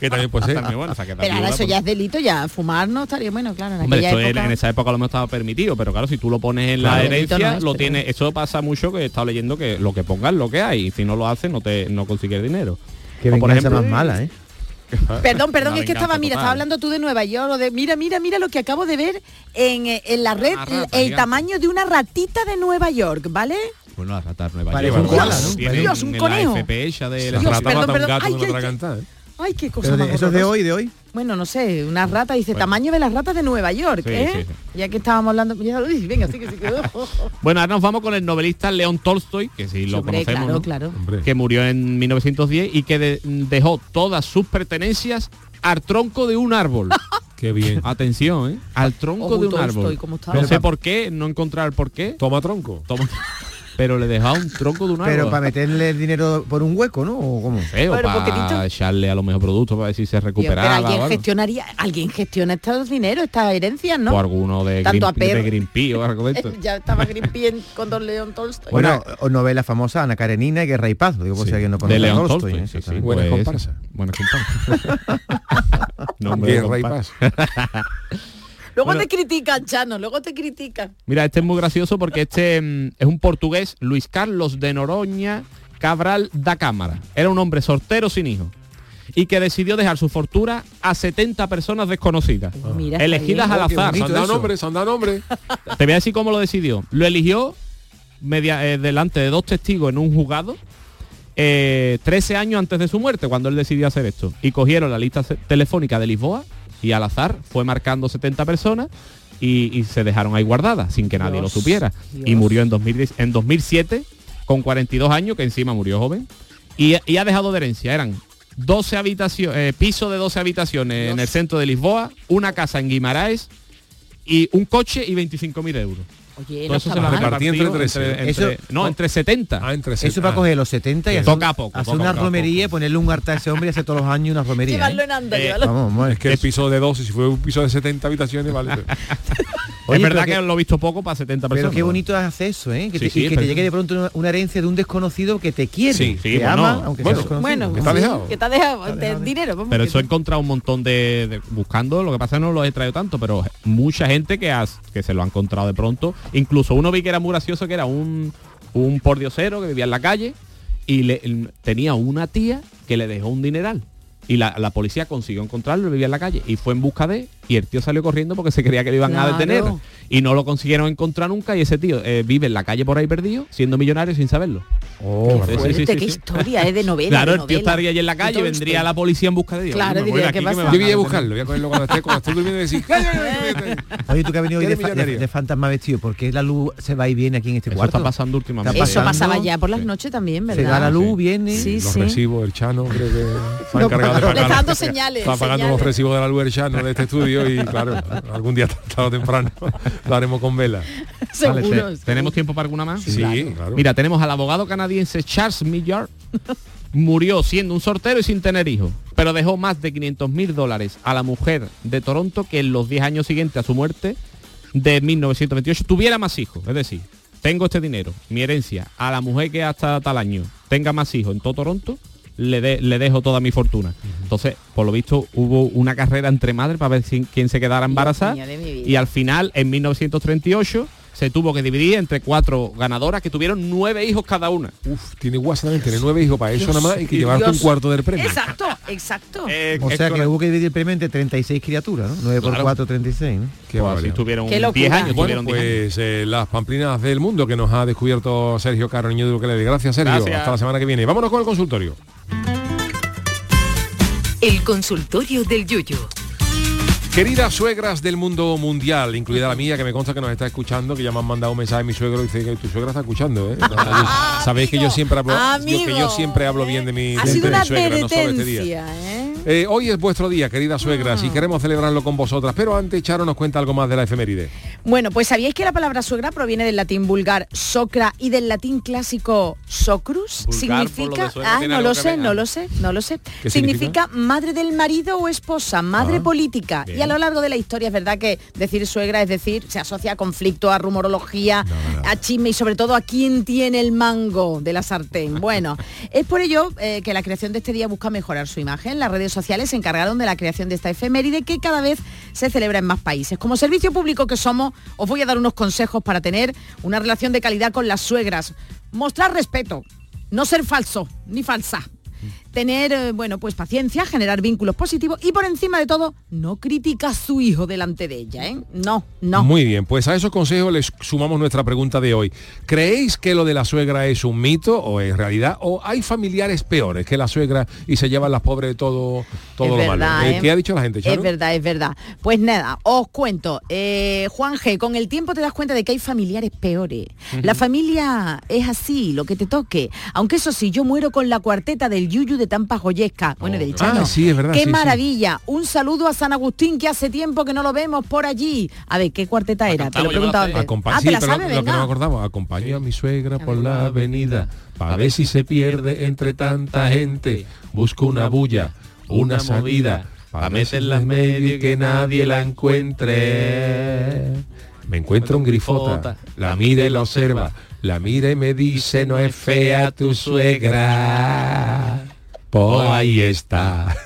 que también puede ser. Pero ahora eso ya pues. es delito, ya fumar no estaría bueno, claro. En, Hombre, en esa época lo hemos estado permitido, pero claro, si tú lo pones en la herencia, lo tiene. Eso pasa mucho que he estado leyendo que lo que pongas lo que hay. Y si no lo haces, no te no consigues dinero. Qué o por ejemplo, más mala, ¿eh? (laughs) Perdón, perdón, es que estaba, mira, estaba hablando tú de Nueva York, o de, mira, mira, mira lo que acabo de ver en, eh, en la red, el tamaño de una ratita de Nueva York, ¿vale? Bueno, las ratas Nueva York. Un. Dios, un conejo. De Dios, rata perdón, perdón. ay, qué ¿eh? cosa. De, eso es de hoy, de hoy bueno, no sé, una rata, dice, bueno. tamaño de las ratas de Nueva York, ¿eh? Ya que estábamos hablando, venga, sí que se quedó. (laughs) bueno, ahora nos vamos con el novelista León Tolstoy, que sí lo conocemos, claro, claro. Que murió en 1910 y que dejó todas sus pertenencias al tronco de un árbol. (laughs) Qué bien. Atención, ¿eh? Al tronco de un Tolstoy, árbol. ¿cómo? No sé por qué, no encontrar por qué. Toma tronco. Toma tronco. (laughs) pero le dejaba un tronco de un árbol. Pero para meterle el dinero por un hueco, ¿no? ¿O cómo? Para echarle a los mejores productos para ver si se recuperaba. Pero alguien gestionaría, alguien gestiona estos dineros, estas herencias, ¿no? O alguno de, Tanto a de o algo de esto. (laughs) ya estaba Greenpeace con Don León Tolstoy. Bueno, o novela famosa, Ana Karenina y Guerra y Paz, digo, por sí. si alguien no conoce. De León Tolstoy, Tolstoy ¿eh? sí, sí, pues comparsa. Buena comparsa. (laughs) Guerra y Paz. (laughs) Luego te critican, Chano, luego te critican. Mira, este es muy gracioso porque este mm, es un portugués, Luis Carlos de Noroña Cabral da Cámara. Era un hombre soltero sin hijos y que decidió dejar su fortuna a 70 personas desconocidas, elegidas al azar. Se han dado nombre, se han dado nombre. (laughs) Te voy a decir cómo lo decidió. Lo eligió eh, delante de dos testigos en un juzgado eh, 13 años antes de su muerte, cuando él decidió hacer esto. Y cogieron la lista telefónica de Lisboa y al azar fue marcando 70 personas y, y se dejaron ahí guardadas sin que nadie lo Dios, supiera. Y murió en, 2010 en 2007 con 42 años, que encima murió joven. Y, y ha dejado de herencia. Eran 12 habitaciones, piso de 12 habitaciones en el centro de Lisboa, una casa en Guimaraes y un coche y 25.000 euros. Oye, Todo no eso está se lo repartido entre entre, 13. entre- Eso- no, entre 70. Ah, entre Eso para coger los 70 y hacer, Toca a poco, hacer toca una a poco. romería, ponerle un altar a ese hombre y hacer todos los años una romería. Llevarlo ¿eh? en anda, Eh. Vamos, Es que el piso de 12, si fue un piso de 70 habitaciones, vale. (laughs) Oye, es verdad pero que, lo he visto poco para 70 Pero personas. qué bonito es hacer eso, ¿eh? Que Sí, te, sí, y que pero- te llegue de pronto una, una herencia de un desconocido que te quiere, Sí, sí, te bueno, ama, aunque bueno, sea desconocido. Bueno, ¿Qué te ha sí, dejado? que te ha dejado de dinero. vamos, Pero que eso he encontrado un montón de, de- buscando, lo que pasa es que no lo he traído tanto, pero mucha gente que, has, que se lo ha encontrado de pronto. Incluso uno vi que era muy gracioso, que era un, un pordiosero que vivía en la calle y tenía una tía que le dejó un dineral. Y la, la policía consiguió encontrarlo, vivía en la calle y fue en busca de y el tío salió corriendo porque se creía que lo iban Claro. a detener y no lo consiguieron encontrar nunca y ese tío eh, vive en la calle por ahí perdido siendo millonario sin saberlo. Oh, Sí, sí, Fuerte, sí, sí, qué historia, es de novela. Claro, de el tío novela. estaría allí en la calle, Tolstoy. vendría la policía en busca de Dios. Claro, diría, de ¿qué pasa? Yo voy a buscarlo, voy a cogerlo cuando esté, cuando esté durmiendo y decir, Oye, tú que has venido hoy ¿Quién de, fa- de- de fantasma vestido, ¿por qué la luz se va y viene aquí en este Eso cuarto? está pasando últimamente. Está Eso pasando, pasaba ya por las noches también, Se ¿verdad? da la luz, Sí. viene. Sí, los sí. recibos, el Chano, creo que se encargado de le está dando señales, Está pagando los recibos de la luz el Chano de este estudio y claro, algún día (laughs) tarde o temprano (laughs) lo haremos con vela. (laughs) Vale, Seguro. te- ¿Tenemos tiempo para alguna más? Sí, claro. Mira, tenemos al abogado canadiense Charles Millard. Murió siendo un sortero y sin tener hijos, pero dejó más de 500 mil dólares a la mujer de Toronto que en los 10 años siguientes a su muerte de 1928 tuviera más hijos. Es decir, tengo este dinero, mi herencia, a la mujer que hasta tal año tenga más hijos en todo Toronto, le, de- le dejo toda mi fortuna. Entonces, por lo visto, hubo una carrera entre madres para ver si- quién se quedara embarazada y al final, en 1938, se tuvo que dividir entre cuatro ganadoras que tuvieron nueve hijos cada una. Uf, tiene guasa también, tiene nueve hijos para eso Dios, nada más y que Dios. llevarte un cuarto del premio. Exacto, exacto. Eh, O sea que hubo que dividir el premio entre 36 criaturas, ¿no? 9 por Claro. 4, 36, ¿no? Qué pues barbaridad. tuvieron Qué 10 locura. años. Bueno, tuvieron 10 años. pues eh, las pamplinas del mundo que nos ha descubierto Sergio Caro, niño de Ukelele. Gracias, Sergio. Gracias. Hasta la semana que viene. Vámonos con el consultorio. El consultorio del Yuyu. Queridas suegras del mundo mundial, incluida la mía, que me consta que nos está escuchando, que ya me han mandado un mensaje mi suegro dice que tu suegra está escuchando, ¿eh? (laughs) Sabéis que yo siempre hablo, yo, que yo siempre hablo bien de mi, Ha de mi una suegra, no solo este día. ¿eh? Eh, hoy es vuestro día, queridas suegras, Ah. y queremos celebrarlo con vosotras, pero antes Charo nos cuenta algo más de la efeméride. Bueno, pues ¿sabíais que la palabra suegra proviene del latín vulgar socra y del latín clásico socrus? Vulgar, significa, de ah, no lo sé, no lo sé, no lo sé. ¿Qué Significa? madre del marido o esposa, madre Ah, política. Y a lo largo de la historia es verdad que decir suegra es decir, se asocia a conflicto, a rumorología, a chisme y sobre todo a quién tiene el mango de la sartén. Bueno, (laughs) es por ello eh, que la creación de este día busca mejorar su imagen. Las redes sociales se encargaron de la creación de esta efeméride que cada vez se celebra en más países. Como servicio público que somos, os voy a dar unos consejos para tener una relación de calidad con las suegras. Mostrar respeto, no ser falso ni falsa. Tener, eh, bueno, pues paciencia, generar vínculos positivos y por encima de todo, no critica a su hijo delante de ella, ¿eh? No, no. Muy bien, pues a esos consejos les sumamos nuestra pregunta de hoy. ¿Creéis que lo de la suegra es un mito o es realidad? ¿O hay familiares peores que la suegra y se llevan las pobres todo, todo Es lo verdad, malo? Eh, ¿eh? ¿Qué ha dicho la gente, Charo? Es verdad, es verdad. Pues nada, os cuento. Eh, Juan G, con el tiempo te das cuenta de que hay familiares peores. La familia es así, lo que te toque. Aunque eso sí, yo muero con la cuarteta del Yuyu de Tampa Joyesca. Bueno, y del Ah, Chano. sí, es verdad, Qué sí, sí. maravilla. Un saludo a San Agustín, que hace tiempo que no lo vemos por allí. A ver, ¿qué cuarteta era? Te lo he preguntado antes. Acompa- Ah, sí, ¿te la pero sabes? lo que no Venga. me acordaba, acompaño a mi suegra por la avenida para ver si se pierde entre tanta gente. Busco una bulla, una salida, para meterla en medio y que nadie la encuentre. Me encuentro un grifota, la mira y la observa, la mira y me dice no es fea tu suegra. Pues ahí está,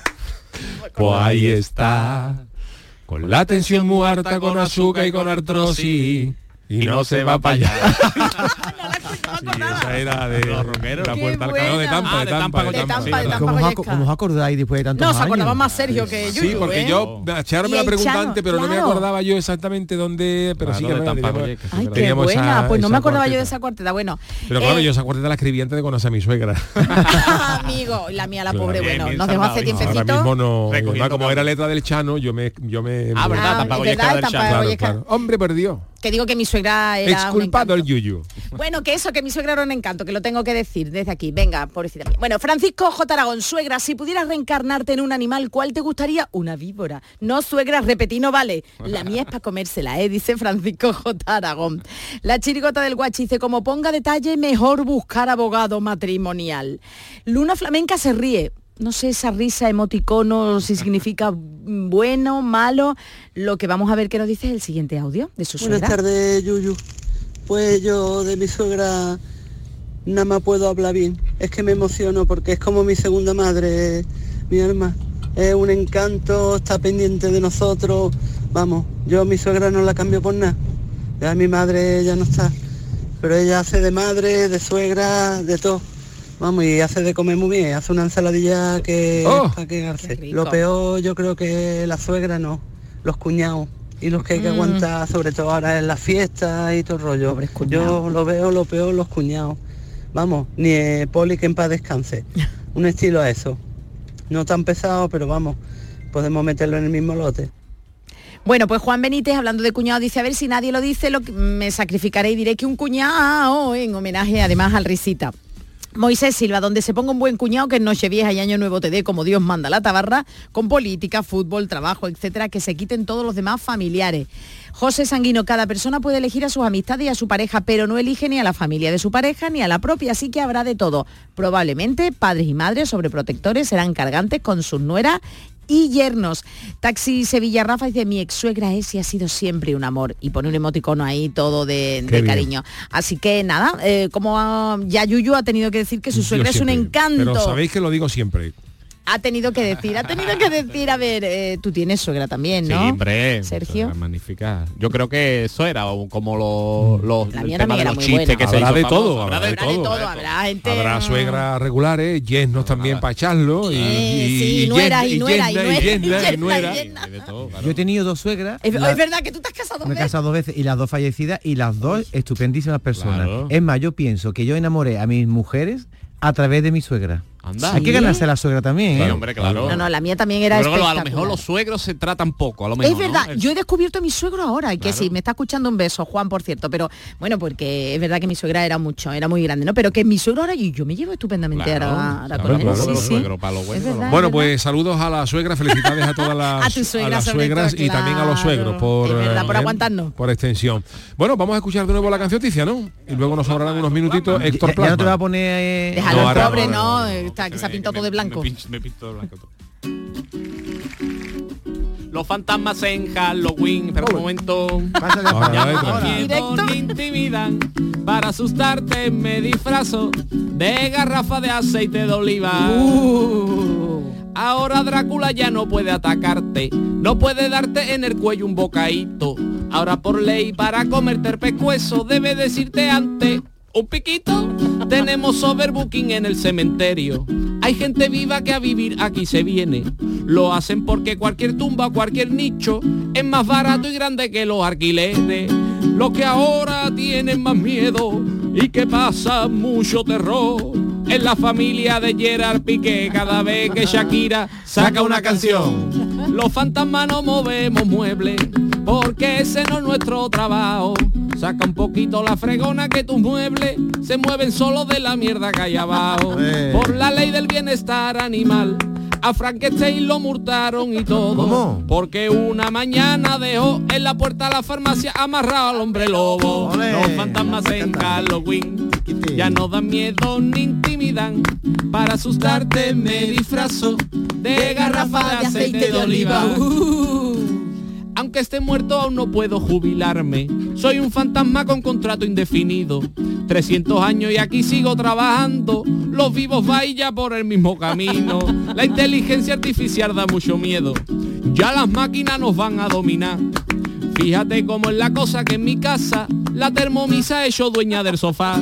pues (laughs) ahí está. Con la tensión muerta, con azúcar y con artrosis. Y, no, se va para allá. esa era de los rockeros. La puerta al cagado de Tampa, Ah, de Tampa, de Tampa. de Tampa, ¿Cómo os, Vallecas. aco- cómo os acordáis después de tantos No, se años? acordaba más Sergio que Sí, Yuyu, porque ¿eh? yo, Charo me la el pregunta Chano, antes, pero no me claro. acordaba yo exactamente dónde, pero sí que Claro, de Tampa, teníamos- Ay, qué teníamos buena. esa- pues no me acordaba yo de cuarteta. esa cuarteta. Bueno, Pero claro, eh, yo esa cuarteta la escribí antes de conocer a mi suegra. amigo, la mía, la Claro. pobre, bueno, nos dejó hace tiempecito. Ahora mismo no, como era letra del Chano, yo me yo me Ah, verdad, Ah, Tampa del Tampa Chano. Claro, claro. Hombre perdió. Que digo que mi suegra era un Exculpado el encanto. yuyu. Bueno, que eso, que mi suegra era un encanto, que lo tengo que decir desde aquí. Venga, pobrecita mía. Bueno, Francisco J. Aragón, suegra, si pudieras reencarnarte en un animal, ¿cuál te gustaría? Una víbora. No, suegra, repetí, no vale. La mía es para comérsela, ¿eh? Dice Francisco J. Aragón. La chirigota del guachi dice, como ponga detalle, mejor buscar abogado matrimonial. Luna Flamenca se ríe. No sé esa risa emoticono si significa bueno, malo. Lo que vamos a ver que nos dice es el siguiente audio de su Buenas suegra. tardes, Yuyu. Pues yo de mi suegra nada más puedo hablar bien. Es que me emociono porque es como mi segunda madre, mi alma. Es un encanto, está pendiente de nosotros. Vamos, yo a mi suegra no la cambio por nada. Ya mi madre ya no está. Pero ella hace de madre, de suegra, de todo. Vamos, y hace de comer muy bien. Hace una ensaladilla que Oh. para quedarse. Lo peor yo creo que la suegra no, los cuñados. Y los que hay que Mm. aguantar, sobre todo ahora en las fiestas y todo el rollo. Yo lo veo lo peor los cuñados. Vamos, ni eh, Poli que en paz descanse. (laughs) Un estilo a eso. No tan pesado, pero vamos, podemos meterlo en el mismo lote. Bueno, pues Juan Benítez, hablando de cuñado, dice, a ver si nadie lo dice, lo que- me sacrificaré y diré que un cuñado, en homenaje además al Risita. Moisés Silva, donde se ponga un buen cuñado que en Nochevieja y Año Nuevo te dé como Dios manda la tabarra, con política, fútbol, trabajo, etcétera, que se quiten todos los demás familiares. José Sanguino, cada persona puede elegir a sus amistades y a su pareja, pero no elige ni a la familia de su pareja ni a la propia, así que habrá de todo. Probablemente padres y madres sobreprotectores serán cargantes con sus nueras y yernos. Taxi Sevilla Rafa dice, mi ex suegra es y ha sido siempre un amor. Y pone un emoticono ahí todo de, cariño. Así que nada, eh, como ya Yuyu ha tenido que decir que su Yo suegra es un encanto. Pero sabéis que lo digo siempre. Ha tenido que decir, ha tenido que decir, a ver, eh, tú tienes suegra también, ¿no? Sí, hombre. Sergio. Magnífica. Yo creo que eso era como los, los La el tema de los chistes buena. que se Habrá hizo de todo, Habrá de Habrá de todo. todo, habrá gente... Habrá suegras regulares, yernos también para echarlo. Y, Eh, y, sí, y nuera, y nuera, y nuera. Yo he tenido dos suegras. Es, la- es verdad que tú te has casado me he dos veces. casado dos veces y las dos fallecidas y las dos estupendísimas personas. Claro. Es más, yo pienso que yo enamoré a mis mujeres a través de mi suegra. Anda. Hay que ¿Sí? ganarse a la suegra también, Sí, ¿eh? hombre, claro. No, no, la mía también era Yo que a lo mejor los suegros se tratan poco, a lo mejor. Es verdad, ¿no? yo he descubierto a mi suegro ahora, y que Claro. sí, me está escuchando un beso, Juan, por cierto, pero bueno, porque es verdad que mi suegra era mucho, era muy grande, ¿no? Pero que mi suegro ahora, y yo me llevo estupendamente Claro, ahora, ahora claro, con él, sí, sí. suegros, para lo bueno, para lo pues saludos a la suegra, felicidades a todas (laughs) las, A tu suegra, las suegras todo, y también a los suegros por, verdad, por eh, aguantarnos. por extensión. Bueno, vamos a escuchar de nuevo la canción Ticia, ¿no? Y luego nos sobrarán unos minutitos Héctor Ya, ya no te va a poner... Déjalo, No, pobre, está, que se ha pintado todo de blanco. Me, pinto de blanco todo. Los fantasmas en Halloween, pero un momento. Directo. intimidan. Para asustarte me disfrazo de garrafa de aceite de oliva. Uh. Ahora Drácula ya no puede atacarte, no puede darte en el cuello un bocaíto. Ahora por ley para comerte el pescuezo debe decirte antes un piquito. Tenemos overbooking en el cementerio. Hay gente viva que a vivir aquí se viene. Lo hacen porque cualquier tumba, cualquier nicho es más barato y grande que los alquileres. Los que ahora tienen más miedo y que pasa mucho terror. En la familia de Gerard Piqué cada vez que Shakira saca una canción. Los fantasmas no movemos muebles porque ese no es nuestro trabajo. Saca un poquito la fregona que tus muebles se mueven solo de la mierda que hay abajo. (laughs) Eh. Por la ley del bienestar animal. A Frankenstein lo multaron y todo. ¿Cómo? Porque una mañana dejó en la puerta de la farmacia amarrado al hombre lobo. Los fantasmas en Halloween ya no dan miedo ni intimidan. Para asustarte me disfrazo de garrafa de aceite de oliva. Aunque esté muerto aún no puedo jubilarme. Soy un fantasma con contrato indefinido. 300 años y aquí sigo trabajando. Los vivos vayan por el mismo camino. La inteligencia artificial da mucho miedo. Ya las máquinas nos van a dominar. Fíjate cómo es la cosa que en mi casa la termomisa ha hecho dueña del sofá.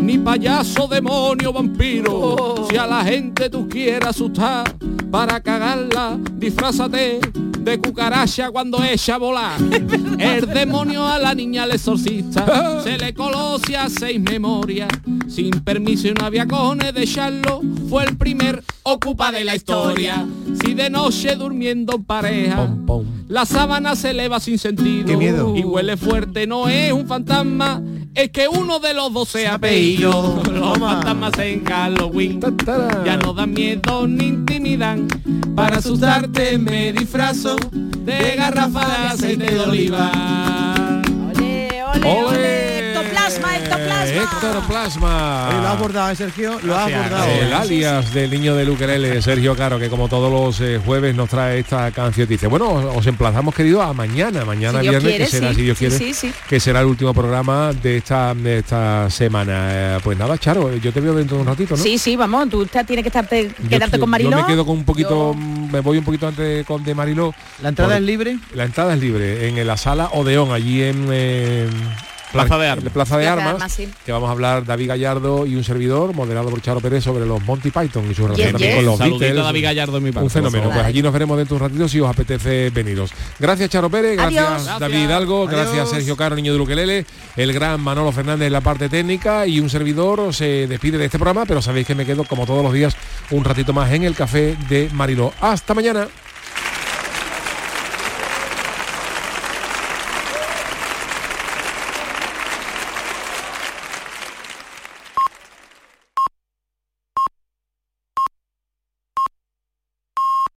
Ni payaso, demonio, vampiro. Si a la gente tú quieras asustar para cagarla, disfrázate de cucaracha cuando echa a volar. (laughs) El demonio a la niña le exorcista. (laughs) Se le coló seis memorias. Sin permiso y no había cojones de echarlo. Fue el primer ocupa de la historia. Si de noche durmiendo en pareja. La sábana se eleva sin sentido. Qué miedo. Y huele fuerte, no es un fantasma. Es que uno de los dos se ha pedido. Los fantasmas en Halloween ya no dan miedo ni intimidan. Para asustarte me disfrazo de garrafa de aceite de oliva. Ole, ectoplasma, ectoplasma. Ectoplasma. Oye, lo ha abordado, ¿eh, Sergio? Lo ha abordado. El alias del niño de Luquerele, Sergio Caro, que como todos los eh, jueves nos trae esta canción. Dice, bueno, os os emplazamos, querido, a mañana, mañana Si viernes, quiere, que será, sí. si Dios quiere, sí, sí. que será el último programa de esta, de esta semana. Eh, pues nada, Charo, yo te veo dentro de un ratito, ¿no? Sí, sí, vamos, tú tienes que estarte, quedarte yo- con Mariló. Yo me quedo con un poquito, me voy un poquito antes de, con, de Mariló. ¿La entrada Por- es libre? La entrada es libre, en la sala Odeón, allí en... eh, Plaza de Armas. Plaza de Plaza de Armas, Armas, sí. que vamos a hablar David Gallardo y un servidor, moderado por Charo Pérez, sobre los Monty Python y su relación Yes, también yes. con los Saludito Beatles. a David Gallardo en mi parte, Un fenómeno. Pues allí nos veremos dentro de un ratito si os apetece veniros. Gracias Charo Pérez, gracias, Adiós. David Hidalgo, Adiós. gracias Sergio Caro, niño de Luquelele, el gran Manolo Fernández en la parte técnica y un servidor se despide de este programa, pero sabéis que me quedo como todos los días un ratito más en el café de Mariló. Hasta mañana.